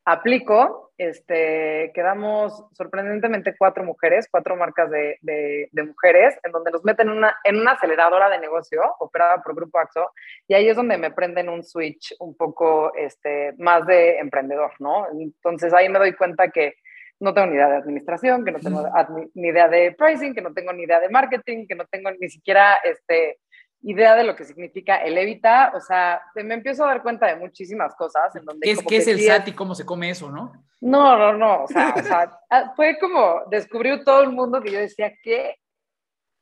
aplico, este, quedamos sorprendentemente cuatro mujeres, cuatro marcas de, de, mujeres, en donde nos meten una, en una aceleradora de negocio operada por Grupo AXO, y ahí es donde me prenden un switch un poco este, más de emprendedor, ¿no? Entonces ahí me doy cuenta que no tengo ni idea de administración, que no tengo ni idea de pricing, que no tengo ni idea de marketing, que no tengo ni siquiera este, idea de lo que significa el Evita. O sea, me empiezo a dar cuenta de muchísimas cosas. En donde ¿Qué es, ¿qué es el SAT y cómo se come eso, no? No, no, no. O sea, o sea (laughs) ah, fue como descubrió todo el mundo que yo decía, ¿qué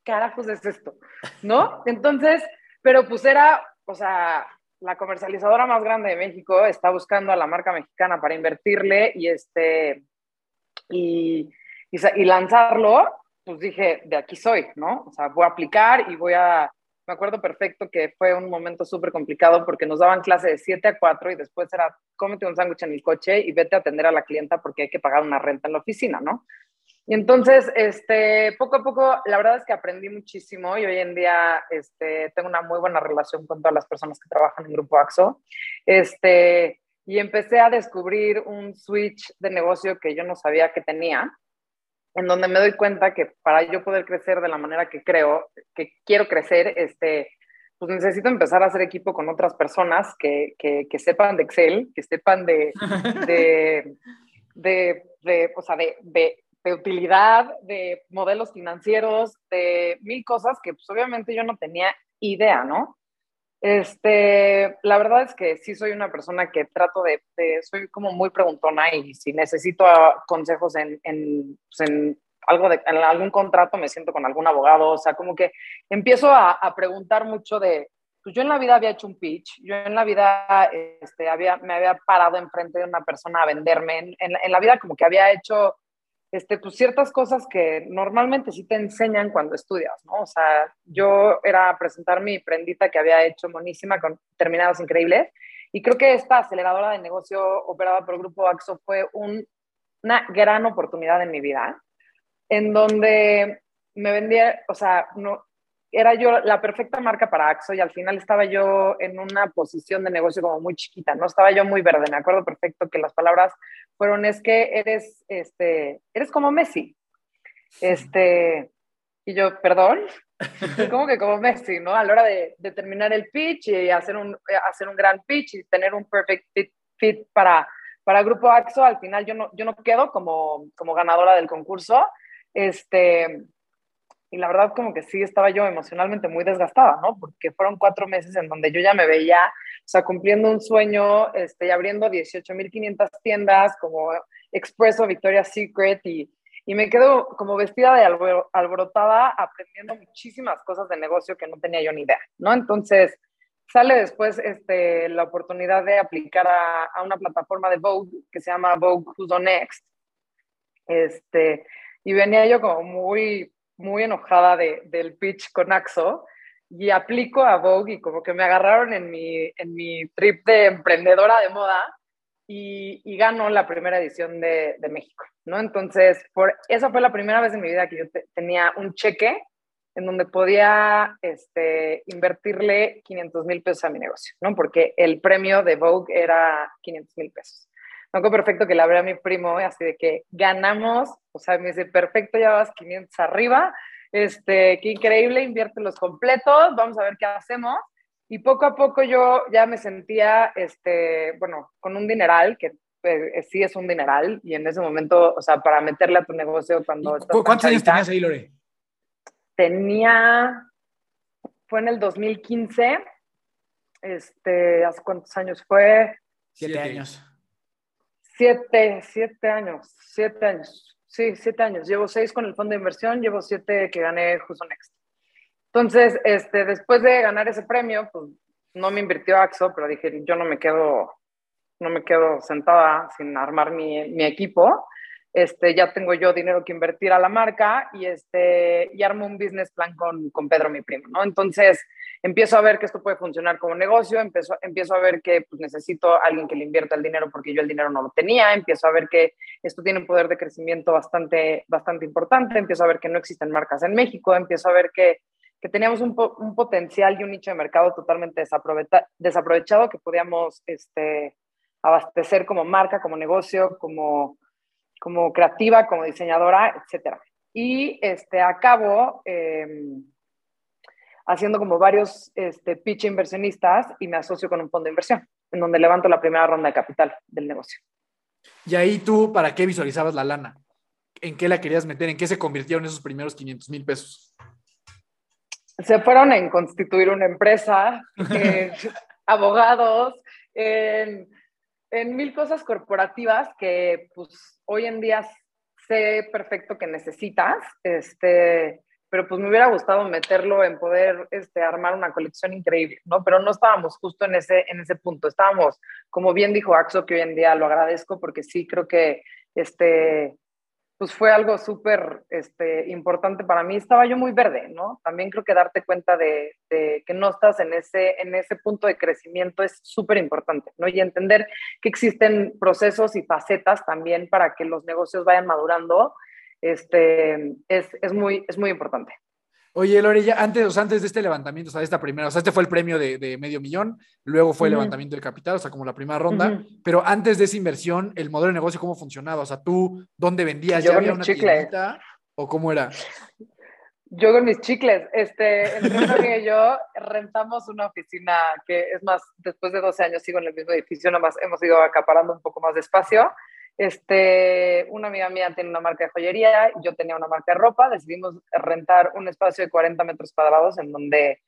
carajos es esto? ¿No? Entonces, pero pues era, o sea, la comercializadora más grande de México está buscando a la marca mexicana para invertirle y este y, y, lanzarlo, pues dije, de aquí soy, ¿no? O sea, voy a aplicar y voy a, me acuerdo perfecto que fue un momento súper complicado porque nos daban clase de 7 a 4 y después era cómete un sándwich en el coche y vete a atender a la clienta porque hay que pagar una renta en la oficina, ¿no? Y entonces, este, poco a poco, la verdad es que aprendí muchísimo y hoy en día este, tengo una muy buena relación con todas las personas que trabajan en Grupo AXO. Este, y empecé a descubrir un switch de negocio que yo no sabía que tenía, en donde me doy cuenta que para yo poder crecer de la manera que creo, que quiero crecer, este, pues necesito empezar a hacer equipo con otras personas que, que, que sepan de Excel, que sepan de, de, (laughs) de, de, o sea, de, utilidad, de modelos financieros, de mil cosas que pues obviamente yo no tenía idea, ¿no? Este, la verdad es que sí soy una persona que trato de, soy como muy preguntona y si necesito consejos en, en, pues, en algo de algún contrato me siento con algún abogado, o sea, como que empiezo a, a, preguntar mucho de, pues yo en la vida había hecho un pitch, yo en la vida este, había, me había parado enfrente de una persona a venderme, en, en, en la vida como que había hecho este, pues ciertas cosas que normalmente sí te enseñan cuando estudias, ¿no? O sea, yo era presentar mi prendita que había hecho monísima con terminados increíbles y creo que esta aceleradora de negocio operada por el Grupo AXO fue una gran oportunidad en mi vida, en donde me vendía, o sea, no, era yo la perfecta marca para Axo y al final estaba yo en una posición de negocio como muy chiquita, no estaba yo muy verde, me acuerdo perfecto que las palabras fueron es que eres, este, eres como Messi. Este, y yo, perdón, (laughs) como que como Messi, ¿no? A la hora de, de, terminar el pitch y hacer un, hacer un gran pitch y tener un perfect fit, fit para, para Grupo Axo, al final yo no, yo no quedo como, como ganadora del concurso. Este, y la verdad como que sí estaba yo emocionalmente muy desgastada, ¿no? Porque fueron cuatro meses en donde yo ya me veía, o sea, cumpliendo un sueño, este, abriendo 18.500 tiendas como Expresso, Victoria's Secret y, y me quedo como vestida de alborotada aprendiendo muchísimas cosas de negocio que no tenía yo ni idea, ¿no? Entonces sale después este, la oportunidad de aplicar a, a una plataforma de Vogue que se llama Vogue Who's on Next. Este, y venía yo como muy muy enojada de, del pitch con Axo y aplico a Vogue y como que me agarraron en mi, en mi trip de emprendedora de moda y, y ganó la primera edición de, de, México, ¿no? Entonces, por, esa fue la primera vez en mi vida que yo tenía un cheque en donde podía este, invertirle 500 mil pesos a mi negocio, ¿no? Porque el premio de Vogue era 500 mil pesos. Me acuerdo perfecto que le hablé a mi primo, así de que ganamos, o sea, me dice, perfecto, ya vas 500 arriba, este, qué increíble, invierte los completos, vamos a ver qué hacemos. Y poco a poco yo ya me sentía, este, bueno, con un dineral, que eh, sí es un dineral, y en ese momento, o sea, para meterle a tu negocio cuando... ¿Cuántos años tenías ahí, Lore? Tenía, fue en el 2015, este, ¿hace cuántos años fue? Siete años. Siete, siete años, siete años. Sí, siete años. Llevo seis con el fondo de inversión, llevo siete que gané Justo Next. Entonces, este, después de ganar ese premio, pues no me invirtió AXO, pero dije, yo no me quedo, no me quedo sentada sin armar mi, equipo este, ya tengo yo dinero que invertir a la marca y, este, y armo un business plan con, con Pedro, mi primo, ¿no? Entonces, empiezo a ver que esto puede funcionar como negocio, empiezo, empiezo a ver que pues, necesito a alguien que le invierta el dinero porque yo el dinero no lo tenía, empiezo a ver que esto tiene un poder de crecimiento bastante, bastante importante, empiezo a ver que no existen marcas en México, empiezo a ver que, que teníamos un, po un, potencial y un nicho de mercado totalmente desaprovechado que podíamos este, abastecer como marca, como negocio, como como creativa, como diseñadora, etcétera. Y este, acabo eh, haciendo como varios este, pitch inversionistas y me asocio con un fondo de inversión, en donde levanto la primera ronda de capital del negocio. Y ahí tú, ¿para qué visualizabas la lana? ¿En qué la querías meter? ¿En qué se convirtieron esos primeros 500 mil pesos? Se fueron en constituir una empresa, (laughs) en abogados, en en mil cosas corporativas que pues hoy en día sé perfecto que necesitas, este, pero pues me hubiera gustado meterlo en poder este, armar una colección increíble, ¿no? Pero no estábamos justo en ese, en ese punto, estábamos, como bien dijo Axo, que hoy en día lo agradezco porque sí creo que este, pues fue algo súper este, importante para mí. Estaba yo muy verde, ¿no? También creo que darte cuenta de, que no estás en ese, en ese punto de crecimiento es súper importante, ¿no? Y entender que existen procesos y facetas también para que los negocios vayan madurando, este, es, es, muy, es muy importante. Oye, Lore, ya antes, o sea, antes de este levantamiento, o sea, de esta primera, o sea, este fue el premio de, de medio millón, luego fue el levantamiento de capital, o sea, como la primera ronda, uh -huh. pero antes de esa inversión, el modelo de negocio, ¿cómo funcionaba? O sea, tú, ¿dónde vendías? Yo ¿Ya había una chicles. ¿O cómo era? Yo con mis chicles, este, entre y yo rentamos una oficina que es más, después de 12 años sigo en el mismo edificio, nada más hemos ido acaparando un poco más de espacio este, una amiga mía tiene una marca de joyería, yo tenía una marca de ropa, decidimos rentar un espacio de 40 metros cuadrados en donde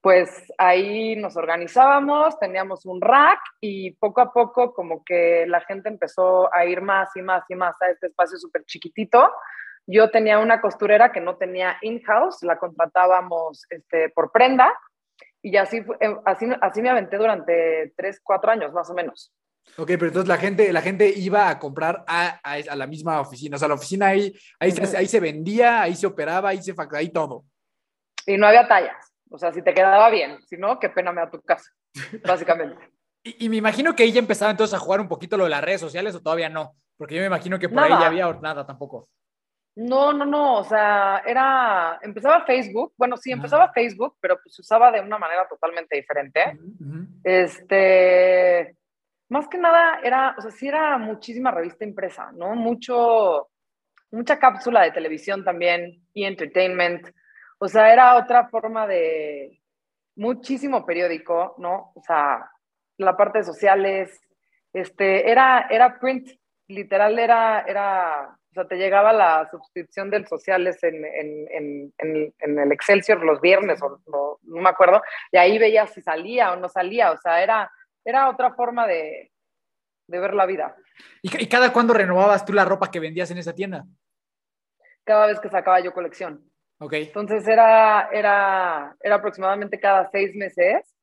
pues ahí nos organizábamos, teníamos un rack y poco a poco como que la gente empezó a ir más y más y más a este espacio súper chiquitito. Yo tenía una costurera que no tenía in-house, la contratábamos este, por prenda y así, así, así me aventé durante 3, 4 años más o menos. Ok, pero entonces la gente, la gente iba a comprar a, a, a la misma oficina. O sea, la oficina ahí, ahí, se, ahí se vendía, ahí se operaba, ahí se facturaba, ahí todo. Y no había tallas. O sea, si te quedaba bien. Si no, qué pena me da tu casa, (laughs) básicamente. y, y, me imagino que ella empezaba entonces a jugar un poquito lo de las redes sociales o todavía no. Porque yo me imagino que por nada. ahí ya había nada tampoco. No, no, no, o sea, era, empezaba Facebook, bueno, sí, empezaba ah. Facebook, pero pues se usaba de una manera totalmente diferente. Uh -huh. Este, más que nada era, o sea, sí era muchísima revista impresa, ¿no? Mucho, mucha cápsula de televisión también y entertainment. O sea, era otra forma de muchísimo periódico, ¿no? O sea, la parte de sociales, este, era, era print, literal era, era, o sea, te llegaba la suscripción del sociales en, en, en, en, el Excelsior los viernes, o no, no me acuerdo, y ahí veías si salía o no salía, o sea, era era otra forma de, de ver la vida. ¿Y, ¿Y, cada cuándo renovabas tú la ropa que vendías en esa tienda? Cada vez que sacaba yo colección. Ok. Entonces era, era, era aproximadamente cada seis meses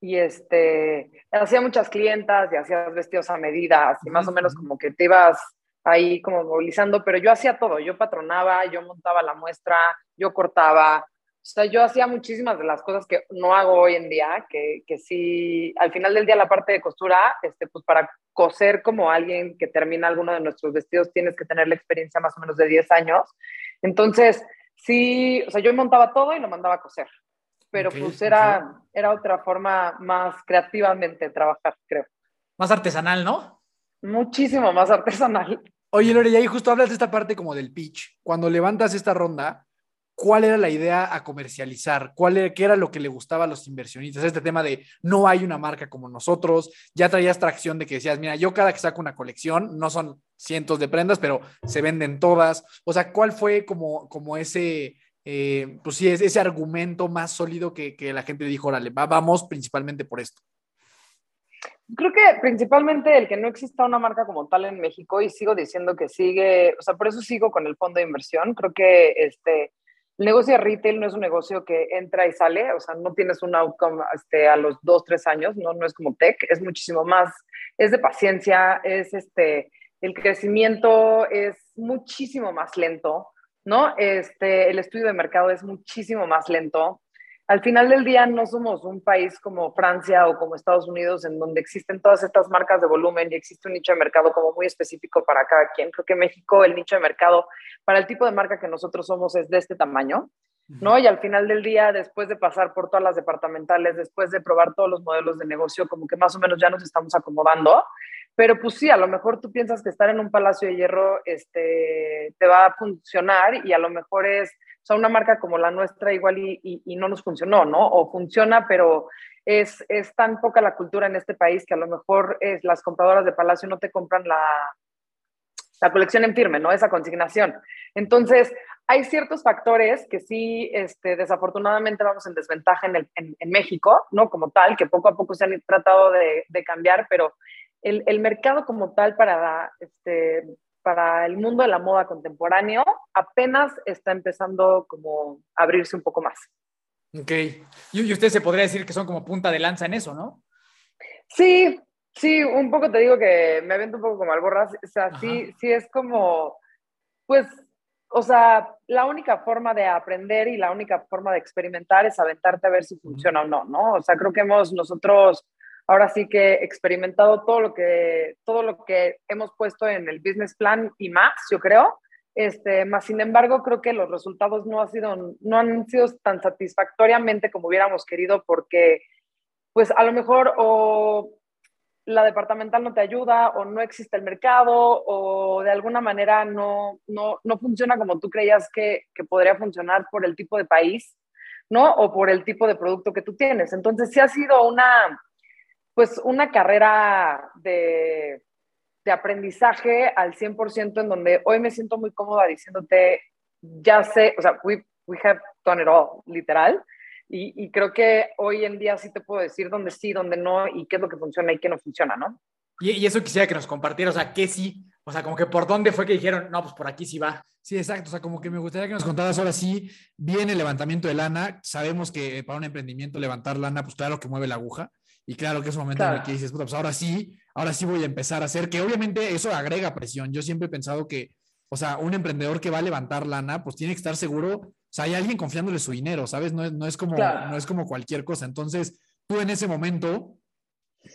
y este, hacía muchas clientas y hacías vestidos a medida, y más o menos como que te ibas ahí como movilizando, pero yo hacía todo, yo patronaba, yo montaba la muestra, yo cortaba, o sea, yo hacía muchísimas de las cosas que no hago hoy en día, que, que sí, al final del día la parte de costura, este, pues para coser como alguien que termina alguno de nuestros vestidos tienes que tener la experiencia más o menos de 10 años. Entonces, sí, o sea, yo montaba todo y lo mandaba a coser, pero okay, pues era, okay. era otra forma más creativamente de trabajar, creo. Más artesanal, ¿no? Muchísimo más artesanal. Oye, Lore, y ahí justo hablas de esta parte como del pitch. Cuando levantas esta ronda, cuál era la idea a comercializar, qué era lo que le gustaba a los inversionistas, este tema de no hay una marca como nosotros, ya traías tracción de que decías, mira, yo cada que saco una colección, no son cientos de prendas, pero se venden todas, o sea, ¿cuál fue como, como ese, eh, pues sí, ese argumento más sólido que, la gente dijo, órale, va, vamos principalmente por esto? Creo que principalmente el que no exista una marca como tal en México y sigo diciendo que sigue, o sea, por eso sigo con el fondo de inversión, creo que este, el negocio de retail no es un negocio que entra y sale, o sea, no tienes un outcome este, a los dos, tres años, no, no es como tech, es muchísimo más, es de paciencia, es este, el crecimiento es muchísimo más lento, ¿no? Este, el estudio de mercado es muchísimo más lento. Al final del día no somos un país como Francia o como Estados Unidos en donde existen todas estas marcas de volumen y existe un nicho de mercado como muy específico para cada quien. Creo que México, el nicho de mercado para el tipo de marca que nosotros somos es de este tamaño, ¿no? Y al final del día, después de pasar por todas las departamentales, después de probar todos los modelos de negocio, como que más o menos ya nos estamos acomodando. Pero pues sí, a lo mejor tú piensas que estar en un palacio de hierro este, te va a funcionar y a lo mejor es, o sea, una marca como la nuestra igual y, y, y no nos funcionó, ¿no? O funciona, pero es, es, tan poca la cultura en este país que a lo mejor es, las compradoras de palacio no te compran la, la colección en firme, ¿no? Esa consignación. Entonces, hay ciertos factores que sí, este, desafortunadamente vamos en desventaja en, el, en, en, México, ¿no? Como tal, que poco a poco se han tratado de, de cambiar, pero el, el, mercado como tal para, este, para el mundo de la moda contemporáneo apenas está empezando como a abrirse un poco más. Ok. Y usted se podría decir que son como punta de lanza en eso, ¿no? Sí, Sí, un poco te digo que me avento un poco como alborras. O sea, sí, sí es como. pues, o sea, la única forma de aprender y la única forma de experimentar es aventarte a ver si funciona o no, ¿no? O sea, creo que hemos nosotros ahora sí que experimentado todo lo que, todo lo que hemos puesto en el business plan y más, yo creo. Este, más sin embargo, creo que los resultados no, ha sido, no han sido tan satisfactoriamente como hubiéramos querido porque, pues a lo mejor o la departamental no te ayuda o no existe el mercado o de alguna manera no, no, no funciona como tú creías que, que, podría funcionar por el tipo de país, ¿no? O por el tipo de producto que tú tienes. Entonces, sí ha sido una, pues una carrera de, de aprendizaje al 100% en donde hoy me siento muy cómoda diciéndote, ya sé, o sea, we, we have done it all, literal. Y, y, creo que hoy en día sí te puedo decir dónde sí, dónde no y qué es lo que funciona y qué no funciona, ¿no? Y, y eso quisiera que nos compartiera, o sea, qué sí, o sea, como que por dónde fue que dijeron, no, pues por aquí sí va. Sí, exacto, o sea, como que me gustaría que nos contaras ahora sí, viene el levantamiento de lana, sabemos que para un emprendimiento levantar lana, pues claro que mueve la aguja, y claro que es un momento claro. en el que dices, pues ahora sí, ahora sí voy a empezar a hacer, que obviamente eso agrega presión. Yo siempre he pensado que, o sea, un emprendedor que va a levantar lana, pues tiene que estar seguro, o sea, hay alguien confiándole su dinero, ¿sabes? No es, no es, como, claro. no es como cualquier cosa. Entonces, tú en ese momento,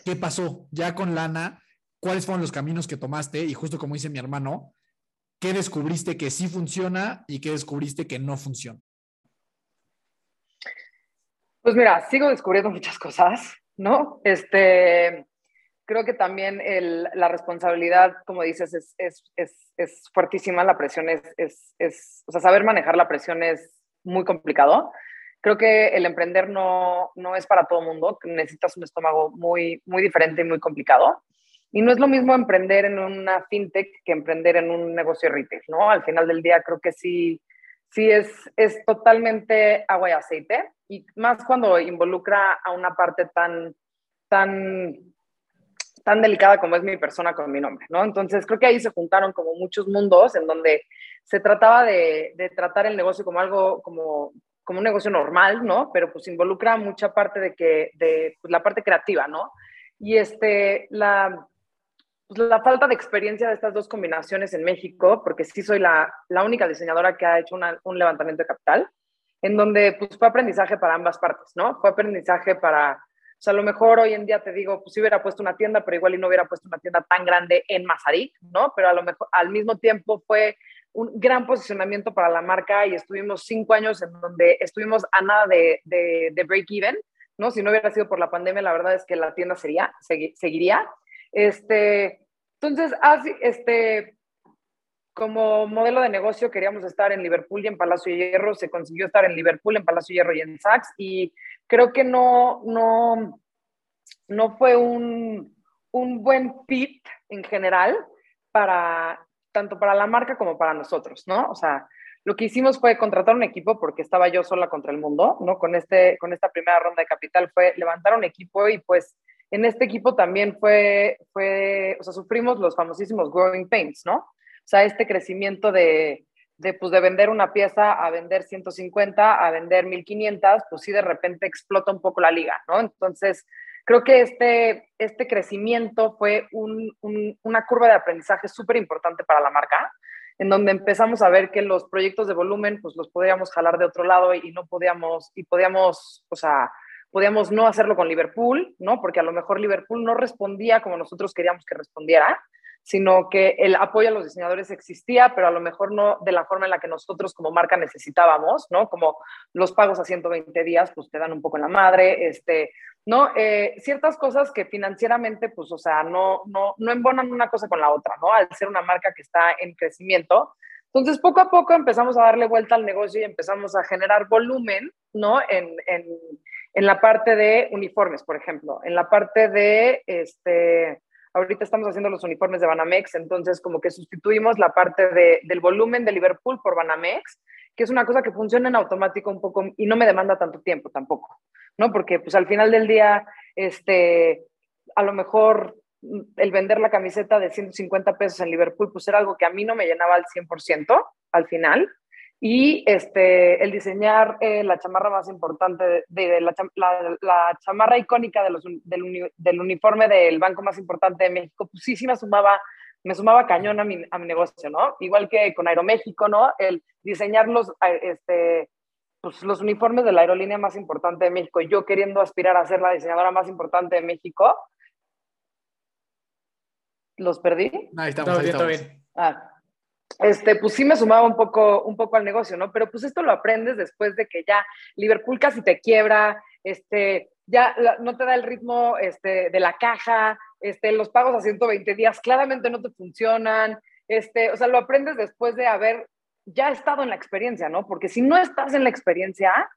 ¿qué pasó? Ya con lana, ¿cuáles fueron los caminos que tomaste? Y justo como dice mi hermano, ¿qué descubriste que sí funciona y qué descubriste que no funciona? Pues mira, sigo descubriendo muchas cosas. ¿No? Este, creo que también el, la responsabilidad, como dices, es, es, es, es fuertísima, la presión es, es, o sea, saber manejar la presión es muy complicado. Creo que el emprender no, no es para todo mundo, necesitas un estómago muy, muy diferente y muy complicado. Y no es lo mismo emprender en una fintech que emprender en un negocio retail, ¿no? Al final del día creo que sí, sí es, es totalmente agua y aceite y más cuando involucra a una parte tan, tan, tan delicada como es mi persona con mi nombre, ¿no? Entonces creo que ahí se juntaron como muchos mundos en donde se trataba de, de tratar el negocio como algo, como, como un negocio normal, ¿no? Pero pues involucra mucha parte de que, de pues, la parte creativa, ¿no? Y este, la, la falta de experiencia de estas dos combinaciones en México, porque sí soy la, la única diseñadora que ha hecho un levantamiento de capital, en donde pues fue aprendizaje para ambas partes, ¿no? Fue aprendizaje para, o sea, a lo mejor hoy en día te digo, pues si hubiera puesto una tienda, pero igual y no hubiera puesto una tienda tan grande en Mazarik, ¿no? Pero a lo mejor al mismo tiempo fue un gran posicionamiento para la marca y estuvimos cinco años en donde estuvimos a nada de, de, de break even, ¿no? Si no hubiera sido por la pandemia, la verdad es que la tienda sería, segui, seguiría. Este, entonces, así, este, como modelo de negocio queríamos estar en Liverpool y en Palacio Hierro, se consiguió estar en Liverpool, en Palacio Hierro y en Saks y creo que no, no, no fue un, un buen fit en general para tanto para la marca como para nosotros, ¿no? O sea, lo que hicimos fue contratar un equipo porque estaba yo sola contra el mundo, ¿no? Con, este, con esta primera ronda de capital fue levantar un equipo y pues en este equipo también fue, fue o sea, sufrimos los famosísimos growing pains, ¿no? O sea, este crecimiento de, de, pues, de vender una pieza a vender 150, a vender 1500, pues sí de repente explota un poco la liga, ¿no? Entonces, creo que este, este crecimiento fue un, un, una curva de aprendizaje súper importante para la marca, en donde empezamos a ver que los proyectos de volumen, pues los podíamos jalar de otro lado y, y no podíamos, y podíamos, o sea, podíamos no hacerlo con Liverpool, ¿no? Porque a lo mejor Liverpool no respondía como nosotros queríamos que respondiera sino que el apoyo a los diseñadores existía, pero a lo mejor no de la forma en la que nosotros como marca necesitábamos, ¿no? Como los pagos a 120 días, pues te dan un poco en la madre, este, ¿no? Eh, ciertas cosas que financieramente, pues, o sea, no, no, no embonan una cosa con la otra, ¿no? Al ser una marca que está en crecimiento. Entonces, poco a poco empezamos a darle vuelta al negocio y empezamos a generar volumen, ¿no? En, en, en la parte de uniformes, por ejemplo, en la parte de, este, Ahorita estamos haciendo los uniformes de Banamex, entonces como que sustituimos la parte de, del volumen de Liverpool por Banamex, que es una cosa que funciona en automático un poco y no me demanda tanto tiempo tampoco, ¿no? Porque pues al final del día, este, a lo mejor el vender la camiseta de 150 pesos en Liverpool, pues era algo que a mí no me llenaba al 100% al final, y este, el diseñar eh, la chamarra más importante, de, de la, la, la, chamarra icónica de los, del, uni, del, uniforme del banco más importante de México, pues sí, sí me sumaba me sumaba cañón a mi, a mi negocio, ¿no? Igual que con Aeroméxico, ¿no? El diseñar los, este, pues, los uniformes de la aerolínea más importante de México, yo queriendo aspirar a ser la diseñadora más importante de México. ¿Los perdí? Ahí estamos, ahí estamos. Bien. Ah, este, pues sí me sumaba un poco, un poco al negocio, ¿no? Pero pues esto lo aprendes después de que ya Liverpool casi te quiebra, este, ya no te da el ritmo este, de la caja, este, los pagos a 120 días claramente no te funcionan, este, o sea, lo aprendes después de haber ya estado en la experiencia, ¿no? Porque si no estás en la experiencia,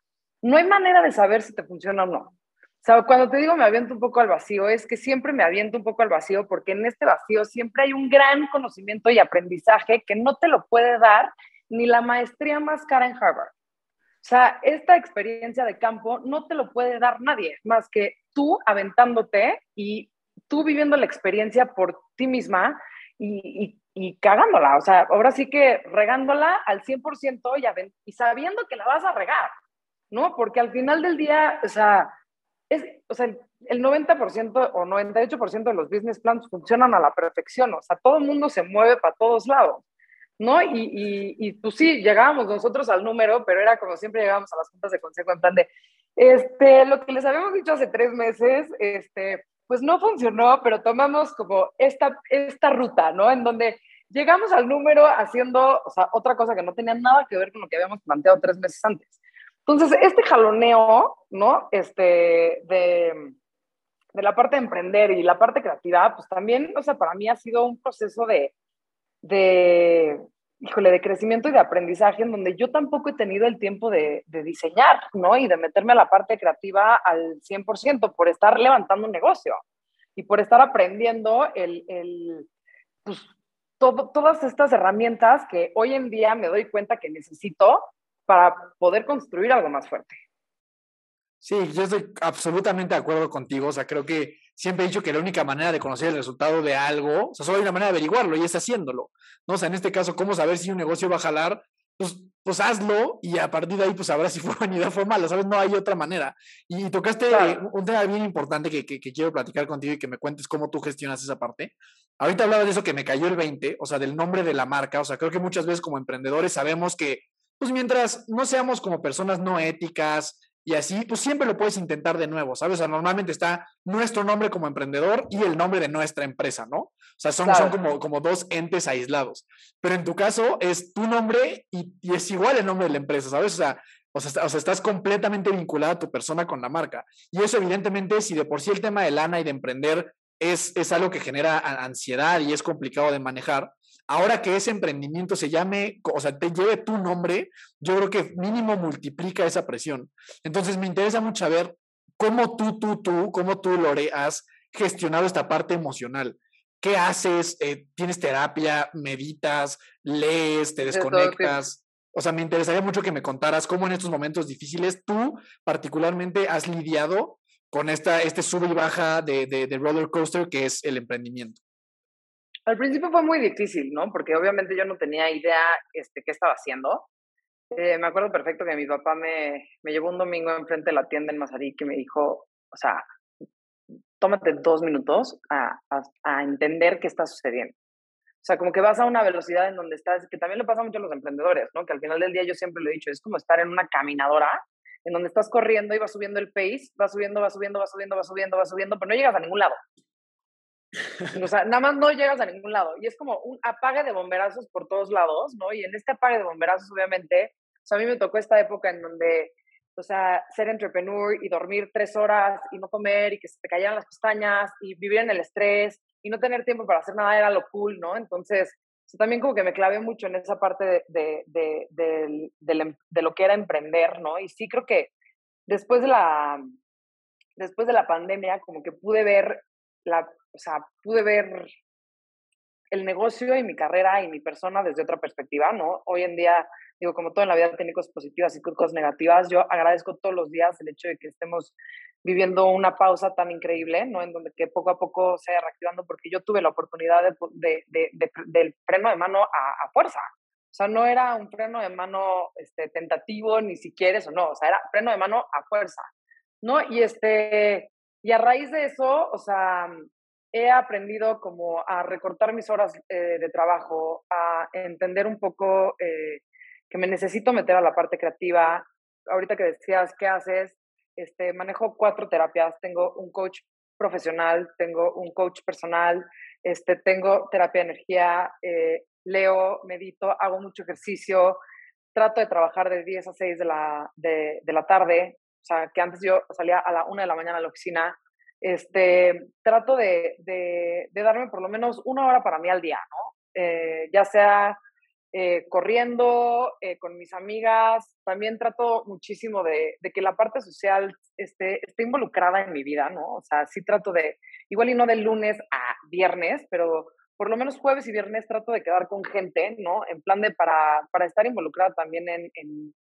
no hay manera de saber si te funciona o no. O sea, cuando te digo me aviento un poco al vacío, es que siempre me aviento un poco al vacío porque en este vacío siempre hay un gran conocimiento y aprendizaje que no te lo puede dar ni la maestría más cara en Harvard. O sea, esta experiencia de campo no te lo puede dar nadie más que tú aventándote y tú viviendo la experiencia por ti misma y, y, cagándola. O sea, ahora sí que regándola al 100% y, y sabiendo que la vas a regar, ¿no? Porque al final del día, o sea, es, o sea, el 90% o 98% de los business plans funcionan a la perfección, o sea, todo el mundo se mueve para todos lados, ¿no? Y, y, y pues sí, llegábamos nosotros al número, pero era como siempre llegábamos a las juntas de consejo en plan de, este, lo que les habíamos dicho hace tres meses, este, pues no funcionó, pero tomamos como esta, esta ruta, ¿no? En donde llegamos al número haciendo, o sea, otra cosa que no tenía nada que ver con lo que habíamos planteado tres meses antes. Entonces, este jaloneo, ¿no? Este, de, de la parte de emprender y la parte creativa, pues también, o sea, para mí ha sido un proceso de, de híjole, de crecimiento y de aprendizaje en donde yo tampoco he tenido el tiempo de, de, diseñar, ¿no? Y de meterme a la parte creativa al 100% por estar levantando un negocio y por estar aprendiendo el, el pues, todo, todas estas herramientas que hoy en día me doy cuenta que necesito para poder construir algo más fuerte. Sí, yo estoy absolutamente de acuerdo contigo. O sea, creo que siempre he dicho que la única manera de conocer el resultado de algo, o sea, solo hay una manera de averiguarlo y es haciéndolo. ¿no? O sea, en este caso, ¿cómo saber si un negocio va a jalar? Pues, pues hazlo y a partir de ahí, pues sabrás si fue (laughs) buena idea o fue mala, ¿sabes? No hay otra manera. Y tocaste un tema bien importante que, que, que, quiero platicar contigo y que me cuentes cómo tú gestionas esa parte. Ahorita hablaba de eso que me cayó el 20, o sea, del nombre de la marca. O sea, creo que muchas veces como emprendedores sabemos que pues mientras no seamos como personas no éticas y así, pues siempre lo puedes intentar de nuevo, ¿sabes? O sea, normalmente está nuestro nombre como emprendedor y el nombre de nuestra empresa, ¿no? O sea, son, son como, como dos entes aislados. Pero en tu caso es tu nombre y, y es igual el nombre de la empresa, ¿sabes? O sea, o sea, o sea, estás completamente vinculada a tu persona con la marca. Y eso evidentemente, si de por sí el tema de lana y de emprender es, es algo que genera ansiedad y es complicado de manejar, ahora que ese emprendimiento se llame, o sea, te lleve tu nombre, yo creo que mínimo multiplica esa presión. Entonces me interesa mucho saber cómo tú, tú, tú, cómo tú, Lore, has gestionado esta parte emocional. ¿Qué haces? Eh, ¿Tienes terapia? ¿Meditas? ¿Lees? ¿Te desconectas? O sea, me interesaría mucho que me contaras cómo en estos momentos difíciles tú particularmente has lidiado con esta, este sube y baja de, de, de roller coaster que es el emprendimiento. Al principio fue muy difícil, ¿no? Porque obviamente yo no tenía idea este, qué estaba haciendo. Eh, me acuerdo perfecto que mi papá me, me llevó un domingo enfrente de la tienda en Mazarik y me dijo, o sea, tómate dos minutos a, a, a, entender qué está sucediendo. O sea, como que vas a una velocidad en donde estás, que también le pasa mucho a los emprendedores, ¿no? Que al final del día yo siempre lo he dicho, es como estar en una caminadora en donde estás corriendo y vas subiendo el pace, vas subiendo, vas subiendo, vas subiendo, vas subiendo, vas subiendo, pero no llegas a ningún lado. O sea, nada más no llegas a ningún lado. Y es como un apague de bomberazos por todos lados, ¿no? Y en este apague de bomberazos, obviamente, o sea, a mí me tocó esta época en donde, o sea, ser entrepreneur y dormir tres horas y no comer y que se te cayeran las pestañas y vivir en el estrés y no tener tiempo para hacer nada era lo cool, ¿no? Entonces, también como que me clavé mucho en esa parte de, de, de, de, em, de lo que era emprender, ¿no? Y sí creo que después de la, después de la pandemia, como que pude ver la, o sea, pude ver el negocio y mi carrera y mi persona desde otra perspectiva, ¿no? Hoy en día, digo, como todo en la vida tiene cosas positivas y cosas negativas, yo agradezco todos los días el hecho de que estemos viviendo una pausa tan increíble, ¿no? En donde que poco a poco se vaya reactivando, porque yo tuve la oportunidad de, de, de, del freno de mano a, a, fuerza. O sea, no era un freno de mano este, tentativo, ni si quieres o no, o sea, era freno de mano a fuerza, ¿no? Y, este, y a raíz de eso, o sea, he aprendido como a recortar mis horas eh, de trabajo, a entender un poco eh, que me necesito meter a la parte creativa. Ahorita que decías, ¿qué haces? Este, manejo cuatro terapias, tengo un coach profesional, tengo un coach personal, este, tengo terapia de energía, eh, leo, medito, hago mucho ejercicio, trato de trabajar de 10 a 6 de la, de, de la tarde, o sea, que antes yo salía a la 1 de la mañana a la oficina, este, trato de, de, de, darme por lo menos una hora para mí al día, ¿no? Eh, ya sea eh, corriendo, eh, con mis amigas, también trato muchísimo de, de, que la parte social esté, esté involucrada en mi vida, ¿no? O sea, sí trato de, igual y no de lunes a viernes, pero por lo menos jueves y viernes trato de quedar con gente, ¿no? En plan de para, para estar involucrada también en, en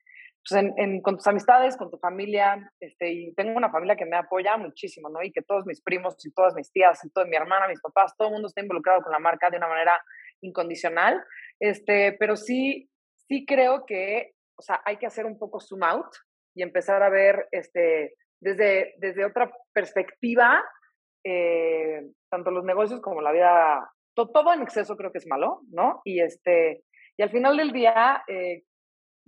pues en, en, con tus amistades, con tu familia, este, y tengo una familia que me apoya muchísimo, ¿no? Y que todos mis primos y todas mis tías, y toda mi hermana, mis papás, todo el mundo está involucrado con la marca de una manera incondicional, este, pero sí, sí creo que, o sea, hay que hacer un poco zoom out y empezar a ver, este, desde, desde otra perspectiva, eh, tanto los negocios como la vida, to, todo en exceso creo que es malo, ¿no? Y este, y al final del día, eh,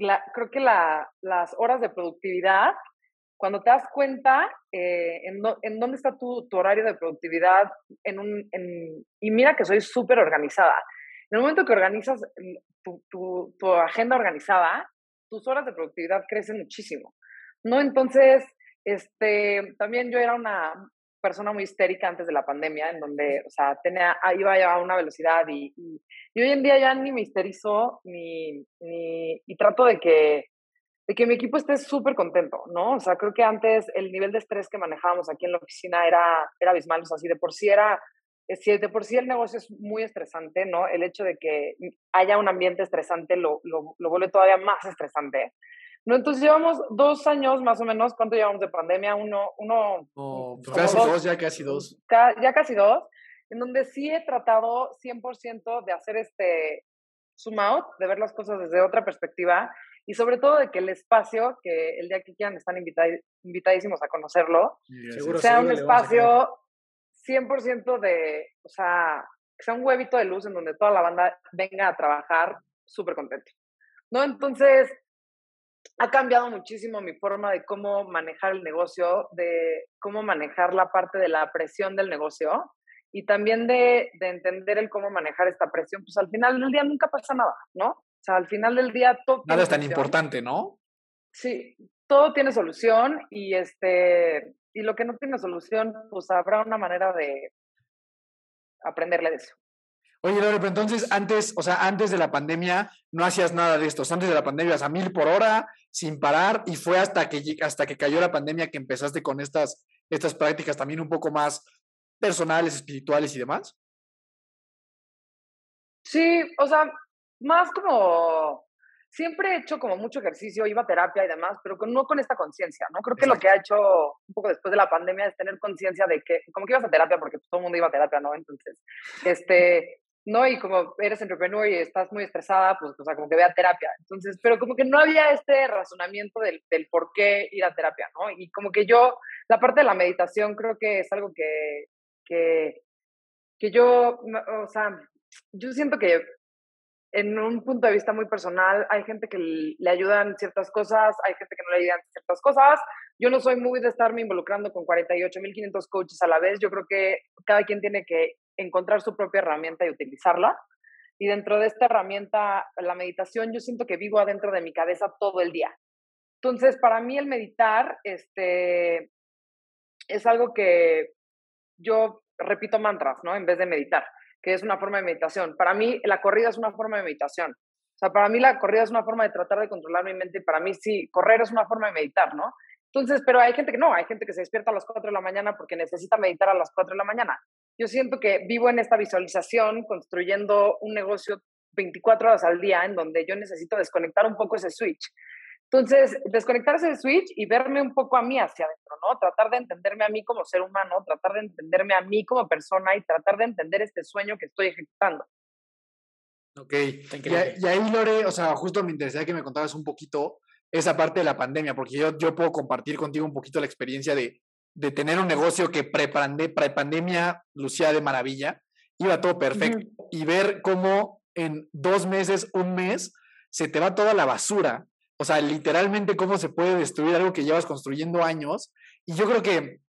la, creo que la, las horas de productividad, cuando te das cuenta eh, en, do, en, dónde está tu, tu, horario de productividad, en un, en, y mira que soy súper organizada. En el momento que organizas tu, tu, tu, agenda organizada, tus horas de productividad crecen muchísimo. ¿no? Entonces, este, también yo era una persona muy histérica antes de la pandemia, en donde, o sea, tenía, iba a una velocidad y, y, y, hoy en día ya ni me histerizo, ni, ni y trato de que, de que mi equipo esté súper contento, ¿no? O sea, creo que antes el nivel de estrés que manejábamos aquí en la oficina era, era abismal, o sea, si de por sí era, si de por sí el negocio es muy estresante, ¿no? El hecho de que haya un ambiente estresante lo, lo, lo vuelve todavía más estresante. ¿No? Entonces llevamos dos años más o menos, ¿cuánto llevamos de pandemia? Uno, uno oh, casi dos, dos, ya casi dos. Ca ya casi dos, en donde sí he tratado 100% de hacer este zoom out, de ver las cosas desde otra perspectiva y sobre todo de que el espacio, que el día que quieran están invitad invitadísimos a conocerlo, seguro, sea seguro un espacio 100% de, o sea, que sea un huevito de luz en donde toda la banda venga a trabajar súper contento. ¿No? Entonces, ha cambiado muchísimo mi forma de cómo manejar el negocio, de cómo manejar la parte de la presión del negocio y también de, de, entender el cómo manejar esta presión. Pues al final del día nunca pasa nada, ¿no? O sea, al final del día todo... Nada es tan importante, ¿no? Sí, todo tiene solución y este y lo que no tiene solución, pues habrá una manera de aprenderle de eso. Oye, Lore, pero entonces antes, o sea, antes de la pandemia no hacías nada de esto. Antes de la pandemia ibas a mil por hora, sin parar, y fue hasta que, hasta que cayó la pandemia que empezaste con estas, estas prácticas también un poco más personales, espirituales y demás. Sí, o sea, más como siempre he hecho como mucho ejercicio, iba a terapia y demás, pero con, no con esta conciencia, ¿no? Creo que Exacto. lo que ha hecho un poco después de la pandemia es tener conciencia de que, como que ibas a terapia, porque todo el mundo iba a terapia, ¿no? Entonces, este, ¿no? Y como eres entrepreneur y estás muy estresada, pues, o sea, como que ve a terapia. Entonces, pero como que no había este razonamiento del, del por qué ir a terapia, ¿no? Y como que yo, la parte de la meditación creo que es algo que, que, que yo, o sea, yo siento que en un punto de vista muy personal, hay gente que le ayudan ciertas cosas, hay gente que no le ayudan ciertas cosas. Yo no soy muy de estarme involucrando con 48.500 coaches a la vez. Yo creo que cada quien tiene que encontrar su propia herramienta y utilizarla. Y dentro de esta herramienta, la meditación, yo siento que vivo adentro de mi cabeza todo el día. Entonces, para mí el meditar este, es algo que yo repito mantras, ¿no? En vez de meditar que es una forma de meditación. Para mí, la corrida es una forma de meditación. O sea, para mí la corrida es una forma de tratar de controlar mi mente para mí sí, correr es una forma de meditar, ¿no? Entonces, pero hay gente que no, hay gente que se despierta a las 4 de la mañana porque necesita meditar a las 4 de la mañana. Yo siento que vivo en esta visualización construyendo un negocio 24 horas al día en donde yo necesito desconectar un poco ese switch. Entonces, desconectarse del switch y verme un poco a mí hacia adentro, ¿no? Tratar de entenderme a mí como ser humano, tratar de entenderme a mí como persona y tratar de entender este sueño que estoy ejecutando. Ok, y, y, ahí Lore, o sea, justo me interesaría que me contaras un poquito esa parte de la pandemia, porque yo, yo puedo compartir contigo un poquito la experiencia de de tener un negocio que pre-pandemia lucía de maravilla, iba todo perfecto, y ver cómo en dos meses, un mes, se te va toda la basura. O sea, literalmente cómo se puede destruir algo que llevas construyendo años. Y yo creo que,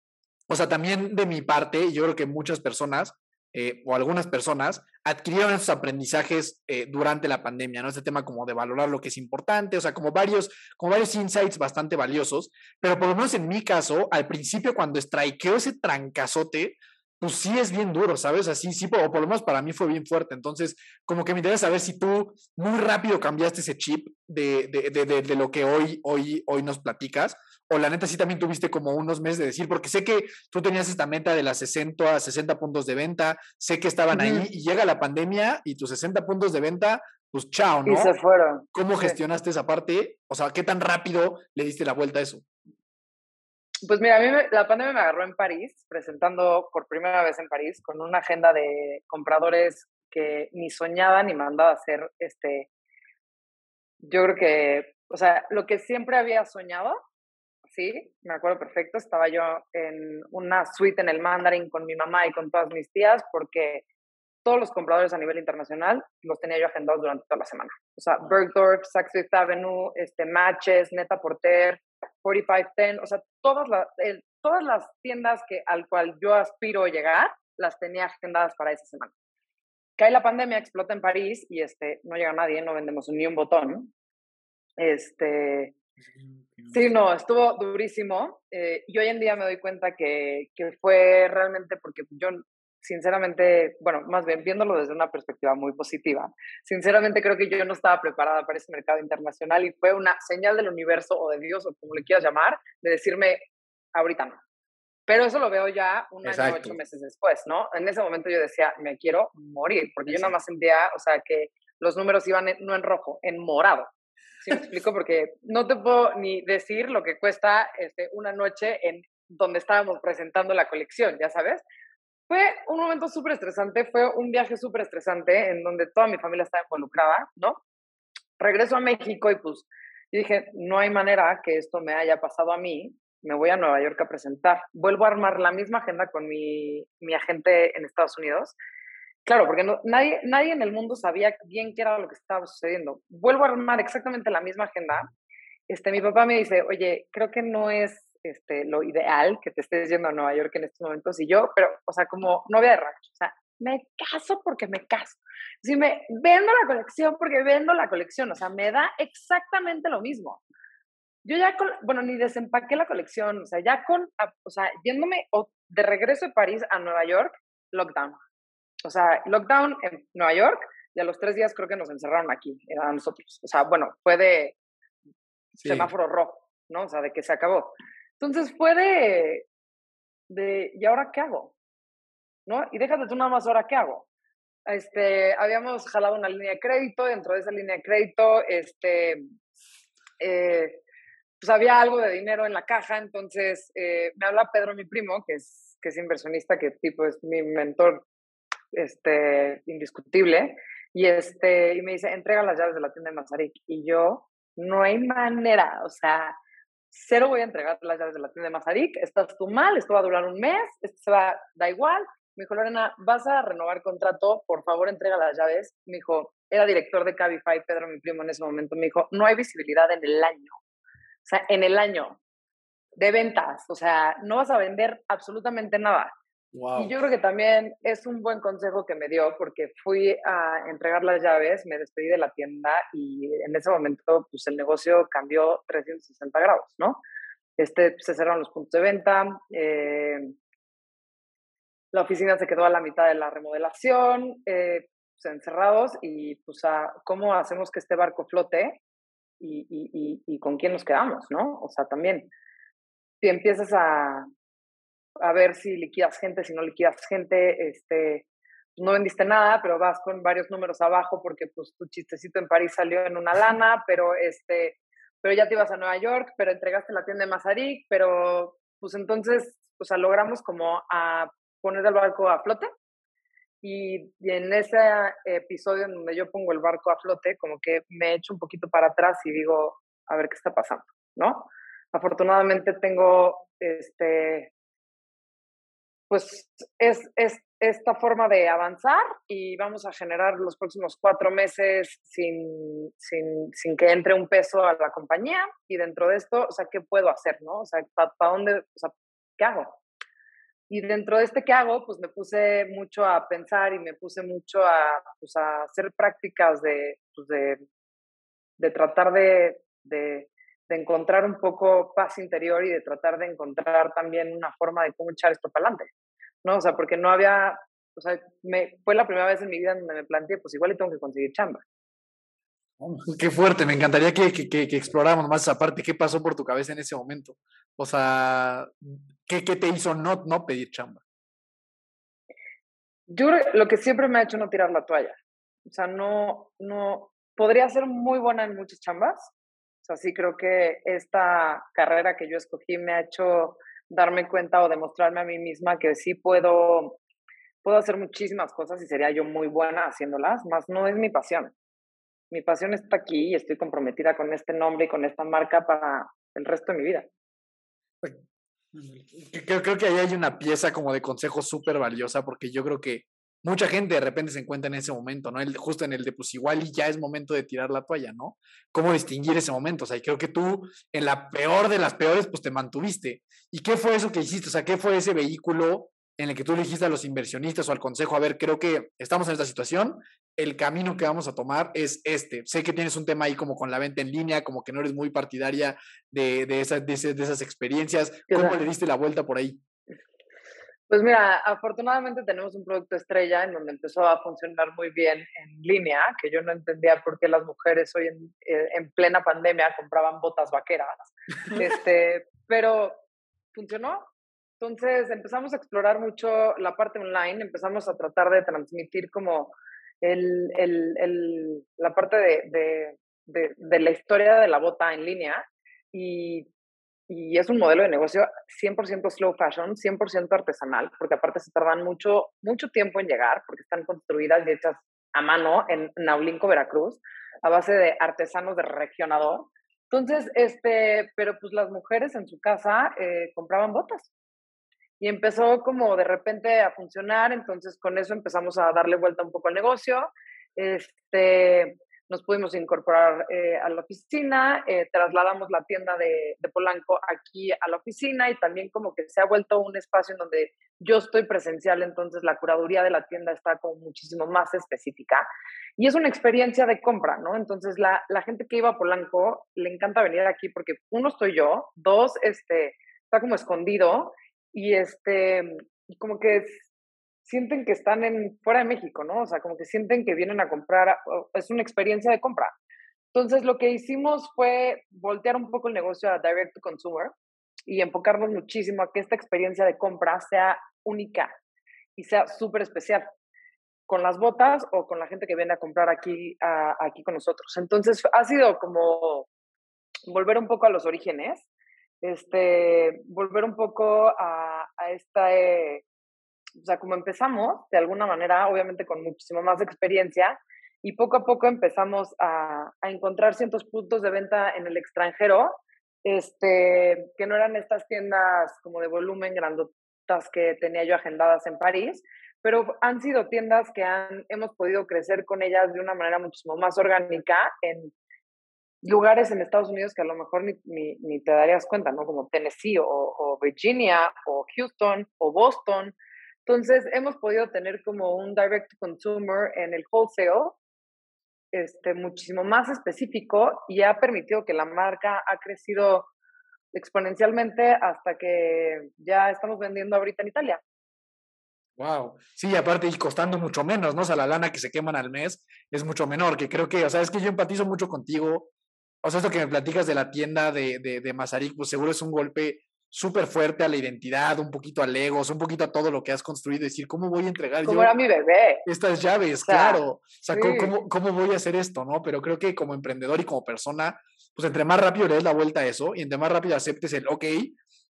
o sea, también de mi parte, y yo creo que muchas personas eh, o algunas personas adquirieron esos aprendizajes eh, durante la pandemia, ¿no? Este tema como de valorar lo que es importante, o sea, como varios, como varios insights bastante valiosos, pero por lo menos en mi caso, al principio cuando strikeó ese trancazote, pues sí es bien duro, ¿sabes? Así, sí, o por lo menos para mí fue bien fuerte. Entonces, como que me interesa saber si tú muy rápido cambiaste ese chip de, de, de, de, lo que hoy, hoy, hoy nos platicas, o la neta sí también tuviste como unos meses de decir, porque sé que tú tenías esta meta de las 60 a 60 puntos de venta, sé que estaban ahí y llega la pandemia y tus 60 puntos de venta, pues chao, ¿no? Y se fueron. ¿Cómo gestionaste esa parte? O sea, ¿qué tan rápido le diste la vuelta a eso? Pues mira, a mí la pandemia me agarró en París, presentando por primera vez en París, con una agenda de compradores que ni soñaba ni mandaba hacer, este, yo creo que, o sea, lo que siempre había soñado, sí, me acuerdo perfecto, estaba yo en una suite en el Mandarin con mi mamá y con todas mis tías, porque todos los compradores a nivel internacional los tenía yo agendados durante toda la semana. O sea, Bergdorf, Saks Fifth Avenue, este, Matches, Neta Porter, 4510, o sea, todas las, todas las tiendas que, al cual yo aspiro llegar, las tenía agendadas para esa semana. Cae la pandemia, explota en París y este, no llega nadie, no vendemos ni un botón. Este, sí, no, estuvo durísimo. Eh, y hoy en día me doy cuenta que, que fue realmente porque yo sinceramente, bueno, más bien viéndolo desde una perspectiva muy positiva, sinceramente creo que yo no estaba preparada para ese mercado internacional y fue una señal del universo o de Dios o como le quieras llamar, de decirme, ahorita no. Pero eso lo veo ya un año, ocho meses después, ¿no? En ese momento yo decía, me quiero morir, porque yo nada más sentía, o sea, que los números iban no en rojo, en morado. ¿Sí me explico? Porque no te puedo ni decir lo que cuesta este, una noche en donde estábamos presentando la colección, ya sabes. Fue un momento súper estresante, fue un viaje súper estresante en donde toda mi familia estaba involucrada, ¿no? Regreso a México y pues dije, no hay manera que esto me haya pasado a mí, me voy a Nueva York a presentar. Vuelvo a armar la misma agenda con mi, mi agente en Estados Unidos. Claro, porque no, nadie, nadie en el mundo sabía bien qué era lo que estaba sucediendo. Vuelvo a armar exactamente la misma agenda. Este, mi papá me dice, oye, creo que no es este, lo ideal que te estés yendo a Nueva York en estos momentos y yo, pero, o sea, como novia de rancho, o sea, me caso porque me caso. Si me vendo la colección porque vendo la colección, o sea, me da exactamente lo mismo. Yo ya, bueno, ni desempaqué la colección, o sea, ya con, o sea, yéndome de regreso de París a Nueva York, lockdown. O sea, lockdown en Nueva York y a los tres días creo que nos encerraron aquí, a nosotros. O sea, bueno, fue de semáforo rojo, ¿no? O sea, de que se acabó. Entonces fue de, de, ¿y ahora qué hago? ¿No? Y déjate tú nada más, ¿ahora qué hago? Este, habíamos jalado una línea de crédito, dentro de esa línea de crédito, este, eh, pues había algo de dinero en la caja, entonces eh, me habla Pedro, mi primo, que es, que es inversionista, que tipo es mi mentor este, indiscutible, y, este, y me dice, entrega las llaves de la tienda de Mazarik. Y yo, no hay manera, o sea, cero voy a entregar las llaves de la tienda de Mazarik, estás tú mal, esto va a durar un mes, esto se va, da igual. Me dijo, Lorena, vas a renovar contrato, por favor entrega las llaves. Me dijo, era director de Cabify, Pedro, mi primo en ese momento, me dijo, no hay visibilidad en el año. O sea, en el año de ventas, o sea, no vas a vender absolutamente nada. Y yo creo que también es un buen consejo que me dio porque fui a entregar las llaves, me despedí de la tienda y en ese momento pues el negocio cambió 360 grados, ¿no? Este, se cerraron los puntos de venta, eh, la oficina se quedó a la mitad de la remodelación, eh, pues, encerrados y pues a cómo hacemos que este barco flote y, y, y con quién nos quedamos, ¿no? O sea, también si empiezas a, a ver si liquidas gente, si no liquidas gente, este, no vendiste nada, pero vas con varios números abajo porque pues tu chistecito en París salió en una lana, pero este, pero ya te ibas a Nueva York, pero entregaste la tienda de Mazarik, pero pues entonces, o logramos como poner el barco a flote. Y, y en ese episodio en donde yo pongo el barco a flote, como que me echo un poquito para atrás y digo, a ver qué está pasando, ¿no? Afortunadamente tengo este, pues es, es esta forma de avanzar y vamos a generar los próximos cuatro meses sin, sin, sin, que entre un peso a la compañía y dentro de esto, o sea, ¿qué puedo hacer, no? O sea, ¿para dónde, o sea, qué hago? Y dentro de este qué hago, pues me puse mucho a pensar y me puse mucho a, pues, a hacer prácticas de, pues de, de tratar de, de, de encontrar un poco paz interior y de tratar de encontrar también una forma de cómo echar esto para adelante. ¿no? O sea, porque no había, o sea, me, fue la primera vez en mi vida donde me planteé, pues igual tengo que conseguir chamba. (laughs) Qué fuerte, me encantaría que, que, que, exploráramos más esa parte, qué pasó por tu cabeza en ese momento. O sea, ¿qué, qué te hizo no, no pedir chamba? Yo lo que siempre me ha hecho no tirar la toalla. O sea, no, no, podría ser muy buena en muchas chambas. Sea, creo que esta carrera que yo escogí me ha hecho darme cuenta o demostrarme a mí misma que sí puedo, puedo hacer muchísimas cosas y sería yo muy buena haciéndolas, más no es mi pasión. Mi pasión está aquí y estoy comprometida con este nombre y con esta marca para el resto de mi vida. Creo, creo que ahí hay una pieza como de consejo súper valiosa porque yo creo que mucha gente de repente se encuentra en ese momento, ¿no? El, justo en el de, pues igual y ya es momento de tirar la toalla, ¿no? ¿Cómo distinguir ese momento? O sea, y creo que tú, en la peor de las peores, pues te mantuviste. ¿Y qué fue eso que hiciste? O sea, ¿qué fue ese vehículo en el que tú le dijiste a los inversionistas o al consejo, a ver, creo que estamos en esta situación, el camino que vamos a tomar es este. Sé que tienes un tema ahí como con la venta en línea, como que no eres muy partidaria de, de, esas, de, esas experiencias. ¿Cómo le diste la vuelta por ahí? Pues mira, afortunadamente tenemos un producto estrella en donde empezó a funcionar muy bien en línea, que yo no entendía por qué las mujeres hoy en, eh, en plena pandemia compraban botas vaqueras. (laughs) Este, pero funcionó. Entonces empezamos a explorar mucho la parte online, empezamos a tratar de transmitir como el, el, el, la parte de, de, de, de la historia de la bota en línea y y es un modelo de negocio 100% slow fashion, 100% artesanal, porque aparte se tardan mucho, mucho tiempo en llegar, porque están construidas y hechas a mano en Naulinco, Veracruz, a base de artesanos de regionador. Entonces, este, pero pues las mujeres en su casa eh, compraban botas. Y empezó como de repente a funcionar, entonces con eso empezamos a darle vuelta un poco al negocio. Este, nos pudimos incorporar eh, a la oficina, eh, trasladamos la tienda de, de, Polanco aquí a la oficina y también como que se ha vuelto un espacio en donde yo estoy presencial, entonces la curaduría de la tienda está como muchísimo más específica y es una experiencia de compra, ¿no? Entonces la, la gente que iba a Polanco le encanta venir aquí porque uno estoy yo, dos, este, está como escondido y este, como que sienten que están en, fuera de México, ¿no? O sea, como que sienten que vienen a comprar, es una experiencia de compra. Entonces, lo que hicimos fue voltear un poco el negocio a direct to consumer y enfocarnos muchísimo a que esta experiencia de compra sea única y sea súper especial con las botas o con la gente que viene a comprar aquí, aquí con nosotros. Entonces, ha sido como volver un poco a los orígenes, este, volver un poco a, a esta, eh, o sea, como empezamos, de alguna manera, obviamente con muchísimo más experiencia, y poco a poco empezamos a, a encontrar ciertos puntos de venta en el extranjero, este, que no eran estas tiendas como de volumen grandotas que tenía yo agendadas en París, pero han sido tiendas que han, hemos podido crecer con ellas de una manera muchísimo más orgánica en lugares en Estados Unidos que a lo mejor ni, ni, ni te darías cuenta, ¿no? Como Tennessee o, o Virginia o Houston o Boston. Entonces, hemos podido tener como un direct consumer en el wholesale este, muchísimo más específico y ha permitido que la marca ha crecido exponencialmente hasta que ya estamos vendiendo ahorita en Italia. Wow. Sí, aparte y costando mucho menos, ¿no? O sea, la lana que se queman al mes es mucho menor, que creo que, o sea, es que yo empatizo mucho contigo. O sea, esto que me platicas de la tienda de, de, de Mazarik, pues seguro es un golpe súper fuerte a la identidad, un poquito al ego, un poquito a todo lo que has construido, decir, ¿cómo voy a entregar como era mi bebé. estas llaves? claro, o sea, ¿cómo, ¿cómo, voy a hacer esto? ¿no? Pero creo que como emprendedor y como persona, pues entre más rápido le des la vuelta a eso y entre más rápido aceptes el, ok,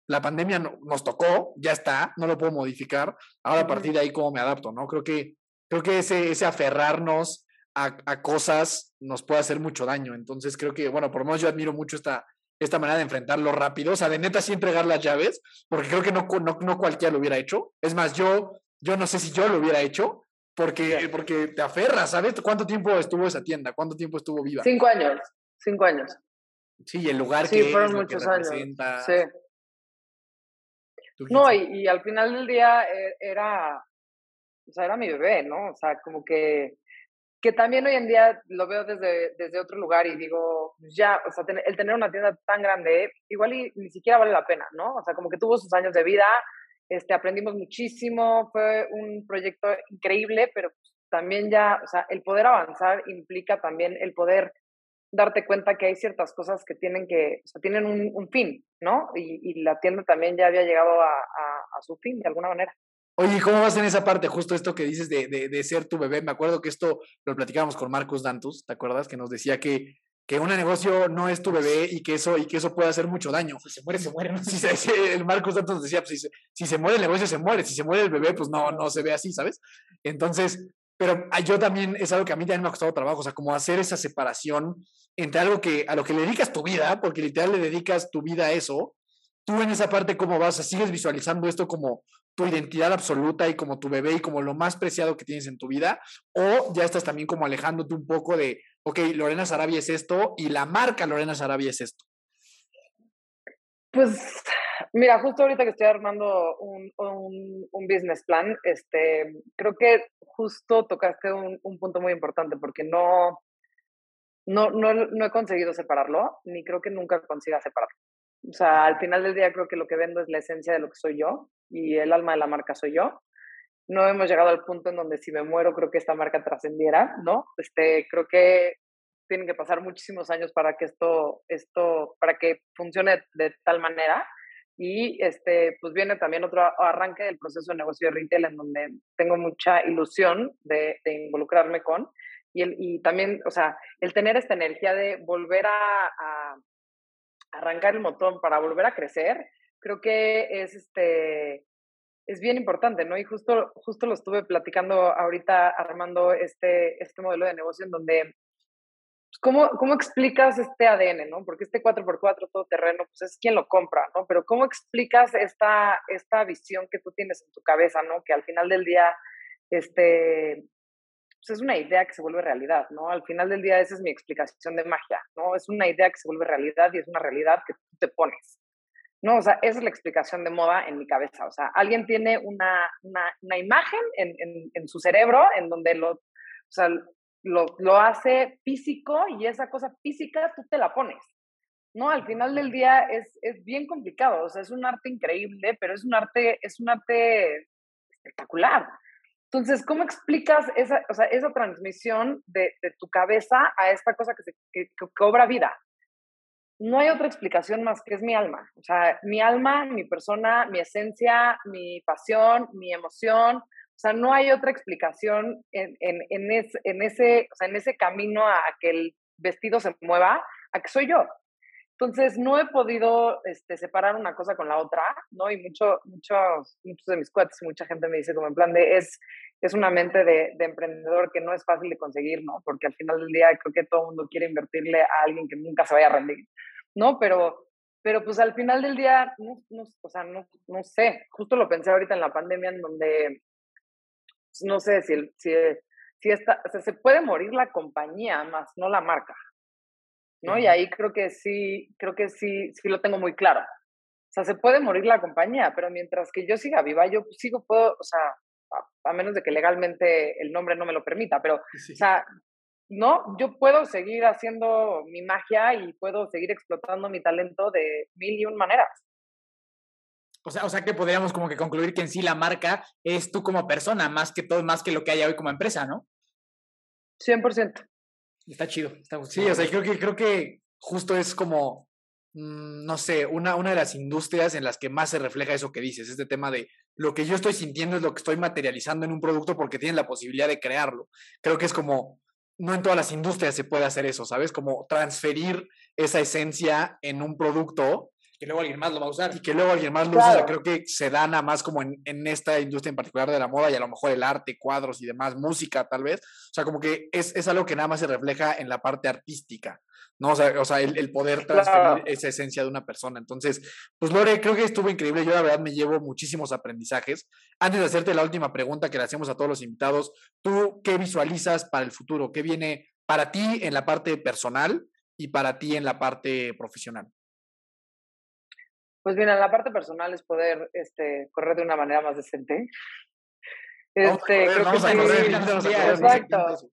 la pandemia nos tocó, ya está, no lo puedo modificar, ahora a partir de ahí, ¿cómo me adapto? ¿no? Creo que, creo que ese, ese aferrarnos a, a cosas nos puede hacer mucho daño. Entonces creo que, bueno, por lo menos yo admiro mucho esta, esta manera de enfrentarlo rápido, o sea, de neta sí entregar las llaves, porque creo que no, no, no cualquiera lo hubiera hecho. Es más, yo, yo no sé si yo lo hubiera hecho, porque, porque te aferras, ¿sabes? ¿Cuánto tiempo estuvo esa tienda? ¿Cuánto tiempo estuvo viva? Cinco años, cinco años. Sí, y el lugar Sí, que fueron es, lo que muchos años. Sí. No, y, y al final del día eh, era, o sea, era mi bebé, ¿no? O sea, como que, que también hoy en día lo veo desde, desde otro lugar y digo, pues ya, o sea, el tener una tienda tan grande, igual y ni siquiera vale la pena, ¿no? O sea, como que tuvo sus años de vida, este, aprendimos muchísimo, fue un proyecto increíble, pero también ya, o sea, el poder avanzar implica también el poder darte cuenta que hay ciertas cosas que tienen que, o sea, tienen un, fin, ¿no? Y, la tienda también ya había llegado a su fin de alguna manera. Oye, ¿y ¿cómo vas en esa parte? Justo esto que dices de, de, de ser tu bebé. Me acuerdo que esto lo platicábamos con Marcos Dantus, ¿te acuerdas? Que nos decía que, que un negocio no es tu bebé y que eso, y que eso puede hacer mucho daño. Si se muere, se muere. ¿no? (laughs) Si se- si el Marcos Dantus nos decía, pues si se, si se muere el negocio, se muere. Si se muere el bebé, pues no, no se ve así, ¿sabes? Entonces, pero a- yo también, es algo que a mí también me ha costado trabajo, o sea, como hacer esa separación entre algo que, a lo que le dedicas tu vida, porque literal le dedicas tu vida a eso, tú en esa parte, ¿cómo vas? ¿Sigues visualizando esto como tu identidad absoluta y como tu bebé y como lo más preciado que tienes en tu vida? ¿O ya estás también como alejándote un poco de, ok, Lorena Sarabia es esto y la marca Lorena Sarabia es esto? Pues, mira, justo ahorita que estoy armando un, un, business plan, este, creo que justo tocaste un, un punto muy importante porque no, no, no, no he conseguido separarlo, ni creo que nunca consiga separarlo. O sea, al final del día creo que lo que vendo es la esencia de lo que soy yo y el alma de la marca soy yo. No hemos llegado al punto en donde si me muero creo que esta marca trascendiera, ¿no? Este, creo que tienen que pasar muchísimos años para que esto, esto, para que funcione de tal manera. Y este, pues viene también otro arranque del proceso de negocio de retail en donde tengo mucha ilusión de, de involucrarme con. Y, el, y también, o sea, el tener esta energía de volver a, a arrancar el motor para volver a crecer, creo que es este es bien importante, ¿no? Y justo, justo lo estuve platicando ahorita armando este, este modelo de negocio en donde pues, ¿Cómo, ¿Cómo explicas este ADN, no? Porque este 4x4 todoterreno, pues es quien lo compra, ¿no? Pero ¿cómo explicas esta, esta visión que tú tienes en tu cabeza, ¿no? Que al final del día, este, pues es una idea que se vuelve realidad, ¿no? Al final del día esa es mi explicación de magia, ¿no? Es una idea que se vuelve realidad y es una realidad que tú te pones, ¿no? O sea, esa es la explicación de moda en mi cabeza, o sea, alguien tiene una, una, imagen en, en, en, su cerebro en donde lo, o sea, lo, lo hace físico y esa cosa física tú te la pones, ¿no? Al final del día es, es bien complicado, o sea, es un arte increíble, pero es un arte, es un arte espectacular. Entonces, ¿cómo explicas esa, o sea, esa transmisión de, tu cabeza a esta cosa que, que, cobra vida? No hay otra explicación más que es mi alma. O sea, mi alma, mi persona, mi esencia, mi pasión, mi emoción. O sea, no hay otra explicación en, en, en, es, en, ese, o sea, en ese camino a que el vestido se mueva, a que soy yo. Entonces, no he podido este, separar una cosa con la otra, ¿no? Y mucho, muchos, muchos de mis cuates, mucha gente me dice como en plan de, es, es una mente de, de, emprendedor que no es fácil de conseguir, ¿no? Porque al final del día creo que todo el mundo quiere invertirle a alguien que nunca se vaya a rendir, ¿no? Pero, pero pues al final del día, no, no, o sea, no, no sé, justo lo pensé ahorita en la pandemia en donde, no sé si, si, si esta, o sea, se puede morir la compañía más, no la marca, ¿no? Y ahí creo que sí, creo que sí, sí lo tengo muy claro. O sea, se puede morir la compañía, pero mientras que yo siga viva, yo sigo puedo, o sea, a, a menos de que legalmente el nombre no me lo permita, pero, sí. o sea, no, yo puedo seguir haciendo mi magia y puedo seguir explotando mi talento de mil y un maneras. O sea, o sea que podríamos como que concluir que en sí la marca es tú como persona, más que todo, más que lo que hay hoy como empresa, ¿no? 100%. Está chido. Está sí, o sea, creo que, creo que justo es como, mmm, no sé, una, una de las industrias en las que más se refleja eso que dices, este tema de lo que yo estoy sintiendo es lo que estoy materializando en un producto porque tienen la posibilidad de crearlo. Creo que es como, no en todas las industrias se puede hacer eso, ¿sabes? Como transferir esa esencia en un producto que luego alguien más lo va a usar. Y que luego alguien más lo usa. Creo que se da nada más como en, en, esta industria en particular de la moda y a lo mejor el arte, cuadros y demás, música tal vez. O sea, como que es, es algo que nada más se refleja en la parte artística, ¿no? O sea, o sea el, el, poder transferir esa esencia de una persona. Entonces, pues Lore, creo que estuvo increíble. Yo la verdad me llevo muchísimos aprendizajes. Antes de hacerte la última pregunta que le hacemos a todos los invitados, ¿tú qué visualizas para el futuro? ¿Qué viene para ti en la parte personal y para ti en la parte profesional? Pues bien, en la parte personal es poder este, correr de una manera más decente. (laughs) Este, creo que sí, exacto.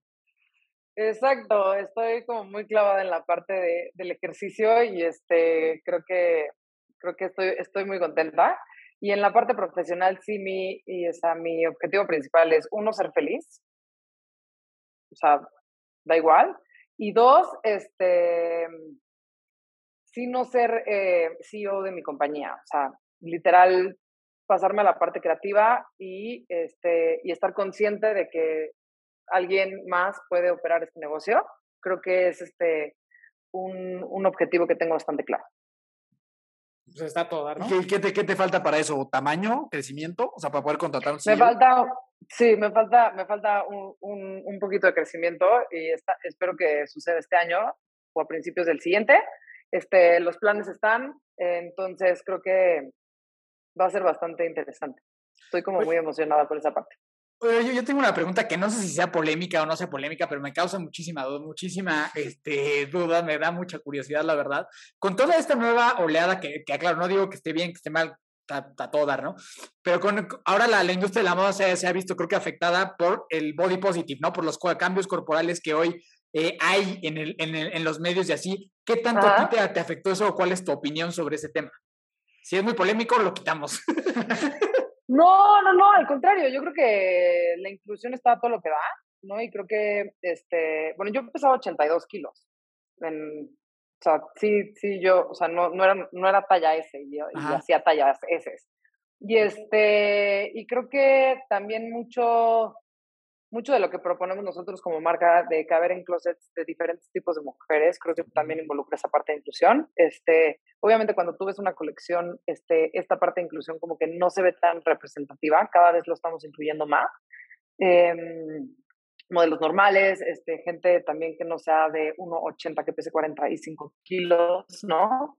Exacto, estoy como muy clavada en la parte de, del ejercicio y este creo que creo que estoy estoy muy contenta. Y en la parte profesional sí mi y esa mi objetivo principal es uno ser feliz. O sea, da igual. Y dos, este no ser eh, CEO de mi compañía. O sea, literal, pasarme a la parte creativa y, este, y estar consciente de que alguien más puede operar este negocio. Creo que es este, un, un objetivo que tengo bastante claro. Pues está todo, ¿no? ¿Qué, te, ¿Qué, te, falta para eso? ¿Tamaño? ¿Crecimiento? O sea, para poder contratar un CEO. Me falta, sí, me falta, me falta un, un, un poquito de crecimiento y está, espero que suceda este año o a principios del siguiente. Este, los planes están, entonces creo que va a ser bastante interesante. Estoy como pues muy emocionada por esa parte. Yo, yo, tengo una pregunta que no sé si sea polémica o no sea polémica, pero me causa muchísima duda, muchísima este, duda, me da mucha curiosidad, la verdad. Con toda esta nueva oleada, que, que claro, no digo que esté bien, que esté mal, está, todo dar, ¿no? Pero con, ahora la, la industria de la moda se, se, ha visto, creo que afectada por el body positive, ¿no? Por los cambios corporales que hoy eh, hay en, el, en, el, en, los medios y así. ¿Qué tanto a ti te, te, afectó eso o cuál es tu opinión sobre ese tema? Si es muy polémico, lo quitamos. (laughs) no, no, no, al contrario, yo creo que la inclusión está todo lo que da, ¿no? Y creo que, este, bueno, yo pesaba 82 kilos. En, o sea, sí, sí, yo, o sea, no, no, era, no era talla S, y, y hacía tallas S. Y este, y creo que también mucho mucho de lo que proponemos nosotros como marca de caber en closets de diferentes tipos de mujeres, creo que también involucra esa parte de inclusión. Este, obviamente cuando tú ves una colección, este, esta parte de inclusión como que no se ve tan representativa, cada vez lo estamos incluyendo más. Eh, modelos normales, este, gente también que no sea de 1,80 que pese 45 kilos, ¿no?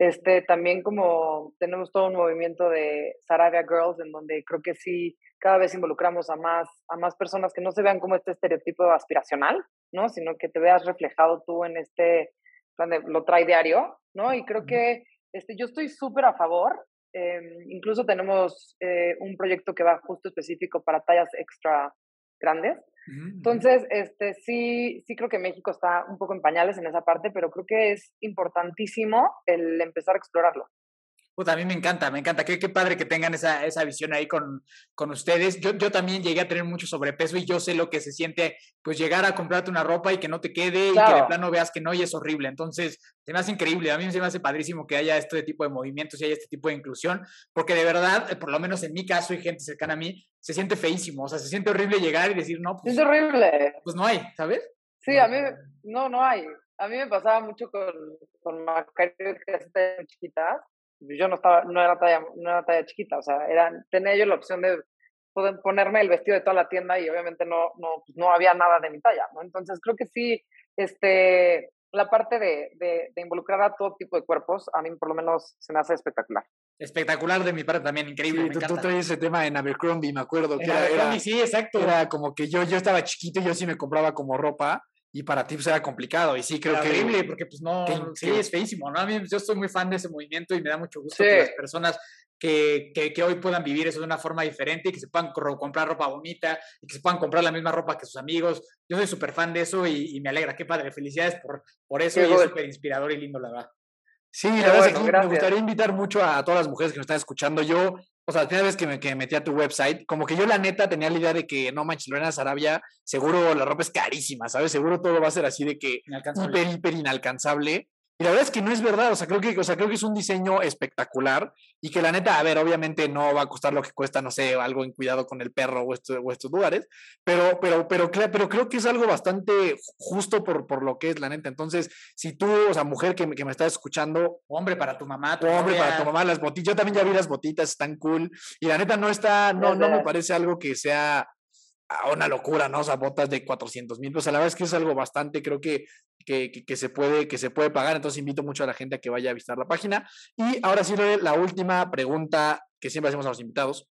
Este, también como tenemos todo un movimiento de Sarabia Girls, en donde creo que sí, cada vez involucramos a más, a más personas que no se vean como este estereotipo aspiracional, ¿no? Sino que te veas reflejado tú en este, donde lo trae diario, ¿no? Y creo que este, yo estoy súper a favor. Eh, incluso tenemos eh, un proyecto que va justo específico para tallas extra grandes, entonces, este, sí, sí creo que México está un poco en pañales en esa parte, pero creo que es importantísimo el empezar a explorarlo. Puta, a mí me encanta, me encanta. Qué, qué padre que tengan esa, esa visión ahí con, con ustedes. Yo, yo también llegué a tener mucho sobrepeso y yo sé lo que se siente, pues llegar a comprarte una ropa y que no te quede y que de plano veas que no y es horrible. Entonces, se me hace increíble. A mí se me hace padrísimo que haya este tipo de movimientos y haya este tipo de inclusión, porque de verdad, eh, por lo menos en mi caso y gente cercana a mí, se siente feísimo. O sea, se siente horrible llegar y decir, no, pues. Es horrible. Pues no hay, ¿sabes? Sí, a mí, no, no hay. A mí me pasaba mucho con, con Macario, que es chiquita yo no estaba, no era talla, no era talla chiquita, o sea, era, tenía yo la opción de poder ponerme el vestido de toda la tienda y obviamente no, no, pues, no había nada de mi talla, ¿no? Entonces creo que sí, este, la parte de, de, involucrar a todo tipo de cuerpos, a mí por lo menos se me hace espectacular. Espectacular de mi parte también, increíble. tú, traes ese tema en Abercrombie, me acuerdo. Que era, sí, exacto. Era como que yo, yo estaba chiquito y yo sí me compraba como ropa y para ti pues era complicado y sí creo que horrible porque pues no sí es feísimo no a mí yo estoy muy fan de ese movimiento y me da mucho gusto que las personas que, que, que, hoy puedan vivir eso de una forma diferente y que se puedan comprar ropa bonita y que se puedan comprar la misma ropa que sus amigos. Yo soy súper fan de eso y, me alegra qué padre felicidades por por eso y es súper inspirador y lindo la verdad. Sí, la verdad es que me gustaría invitar mucho a todas las mujeres que nos están escuchando. Yo o sea, la primera vez que me, que metí a tu website, como que yo la neta tenía la idea de que no manches, Lorena Sarabia, seguro la ropa es carísima, ¿sabes? Seguro todo va a ser así de que hiper, hiper inalcanzable. Y la verdad es que no es verdad, o sea, creo que, o sea, creo que es un diseño espectacular y que la neta, a ver, obviamente no va a costar lo que cuesta, no sé, algo en cuidado con el perro o, estos lugares, pero, pero, pero, pero creo que es algo bastante justo por, por lo que es, la neta. Entonces, si tú, o sea, mujer que, que me estás escuchando. Hombre, para tu mamá. Tu hombre, para tu mamá, las botitas. Yo también ya vi las botitas, están cool. Y la neta no está, no, no me parece algo que sea una locura, ¿no? O sea, botas de 400 mil, pues la verdad es que es algo bastante, creo que, que, que, se puede, que se puede pagar, entonces invito mucho a la gente a que vaya a visitar la página. Y ahora sí, la última pregunta que siempre hacemos a los invitados.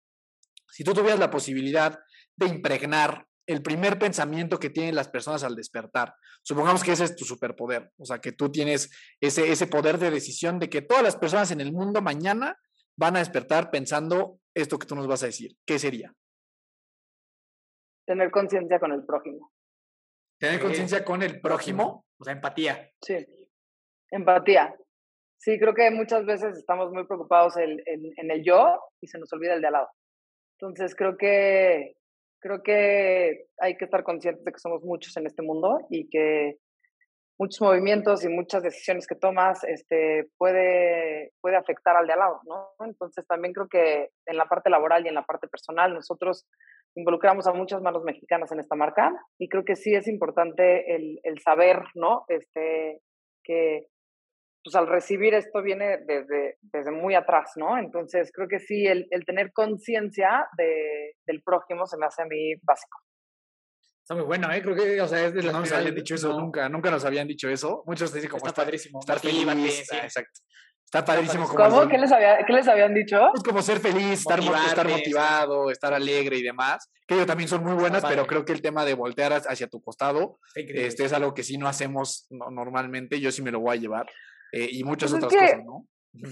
Si tú tuvieras la posibilidad de impregnar el primer pensamiento que tienen las personas al despertar, supongamos que ese es tu superpoder, o sea, que tú tienes ese, ese poder de decisión de que todas las personas en el mundo mañana van a despertar pensando esto que tú nos vas a decir, ¿qué sería? Tener conciencia con el prójimo. Tener conciencia con el prójimo, o sea, empatía. Sí, empatía. Sí, creo que muchas veces estamos muy preocupados en, en, el yo y se nos olvida el de al lado. Entonces creo que creo que hay que estar conscientes de que somos muchos en este mundo y que muchos movimientos y muchas decisiones que tomas este, puede, puede afectar al de al lado, ¿no? Entonces también creo que en la parte laboral y en la parte personal nosotros involucramos a muchas manos mexicanas en esta marca y creo que sí es importante el, el saber, ¿no? Este, que pues al recibir esto viene desde, desde muy atrás, ¿no? Entonces creo que sí, el, el tener conciencia de, del prójimo se me hace a mí básico. Está muy bueno, ¿eh? Creo que, o sea, es de No nos habían dicho eso nunca, nunca nos habían dicho eso. Muchos dicen como está, padrísimo. Estar feliz, ah, exacto. Está padrísimo. Como ¿Cómo? ¿Qué les, había, ¿Qué les habían dicho? Es como ser feliz, estar, estar motivado, estar alegre y demás. Que ellos también son muy buenas, pero creo que el tema de voltear hacia tu costado este, es algo que sí no hacemos normalmente. Yo sí me lo voy a llevar. Eh, y muchas pues otras cosas, ¿no?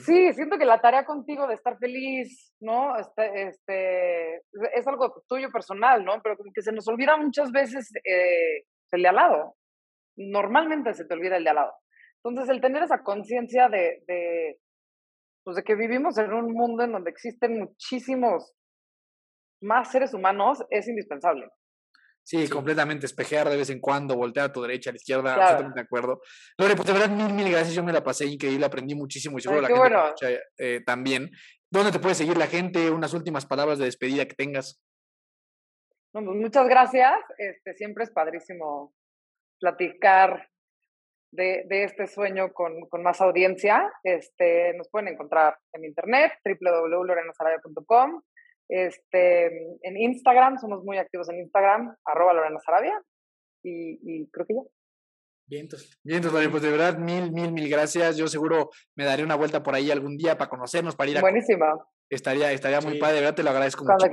Sí, siento que la tarea contigo de estar feliz, ¿no? Este, este, es algo tuyo personal, ¿no? Pero como que se nos olvida muchas veces eh, el de al lado. Normalmente se te olvida el de al lado. Entonces, el tener esa conciencia de, de, pues de que vivimos en un mundo en donde existen muchísimos más seres humanos es indispensable. Sí, completamente. Espejear de vez en cuando, voltear a tu derecha, a la izquierda, absolutamente de acuerdo. Lore, pues de verdad, mil, mil gracias. Yo me la pasé increíble, aprendí muchísimo y seguro la gente bueno. eh, también. ¿Dónde te puede seguir la gente? Unas últimas palabras de despedida que tengas. Pues muchas gracias. Este, siempre es padrísimo platicar de, de este sueño con, con, más audiencia. Este, nos pueden encontrar en internet, www.lorenasarabia.com. Este, en Instagram, somos muy activos en Instagram, arroba Lorena Sarabia, y, y creo que ya. Bien, entonces, bien, entonces, pues de verdad, mil, mil, mil gracias. Yo seguro me daré una vuelta por ahí algún día para conocernos, para ir a... Buenísima. Estaría, estaría muy padre, de verdad te lo agradezco mucho.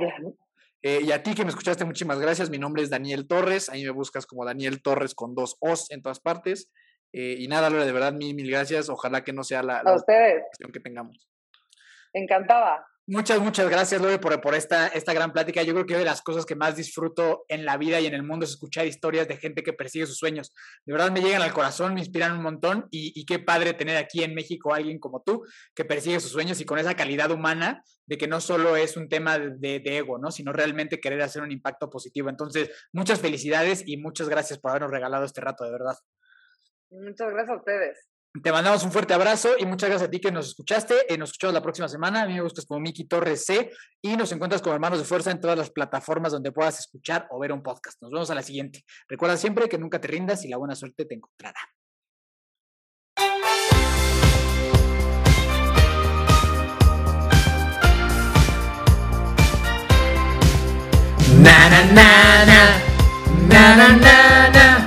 Eh, y a ti que me escuchaste, muchísimas gracias. Mi nombre es Daniel Torres. Ahí me buscas como Daniel Torres con dos O's en todas partes. Eh, y nada, Lore, de verdad, mil, mil gracias. Ojalá que no sea la, la ustedes. que tengamos. Encantada. Muchas, muchas gracias, Lore, por, por esta, esta gran plática. Yo creo que una de las cosas que más disfruto en la vida y en el mundo es escuchar historias de gente que persigue sus sueños. De verdad me llegan al corazón, me inspiran un montón y, y qué padre tener aquí en México a alguien como tú que persigue sus sueños y con esa calidad humana de que no solo es un tema de, de ego, ¿no? sino realmente querer hacer un impacto positivo. Entonces, muchas felicidades y muchas gracias por habernos regalado este rato, de verdad. Muchas gracias a ustedes. Te mandamos un fuerte abrazo y muchas gracias a ti que nos escuchaste. Eh, nos escuchamos la próxima semana. A mí me buscas como Miki Torres C y nos encuentras como Hermanos de Fuerza en todas las plataformas donde puedas escuchar o ver un podcast. Nos vemos a la siguiente. Recuerda siempre que nunca te rindas y la buena suerte te encontrará. Na na na na na na na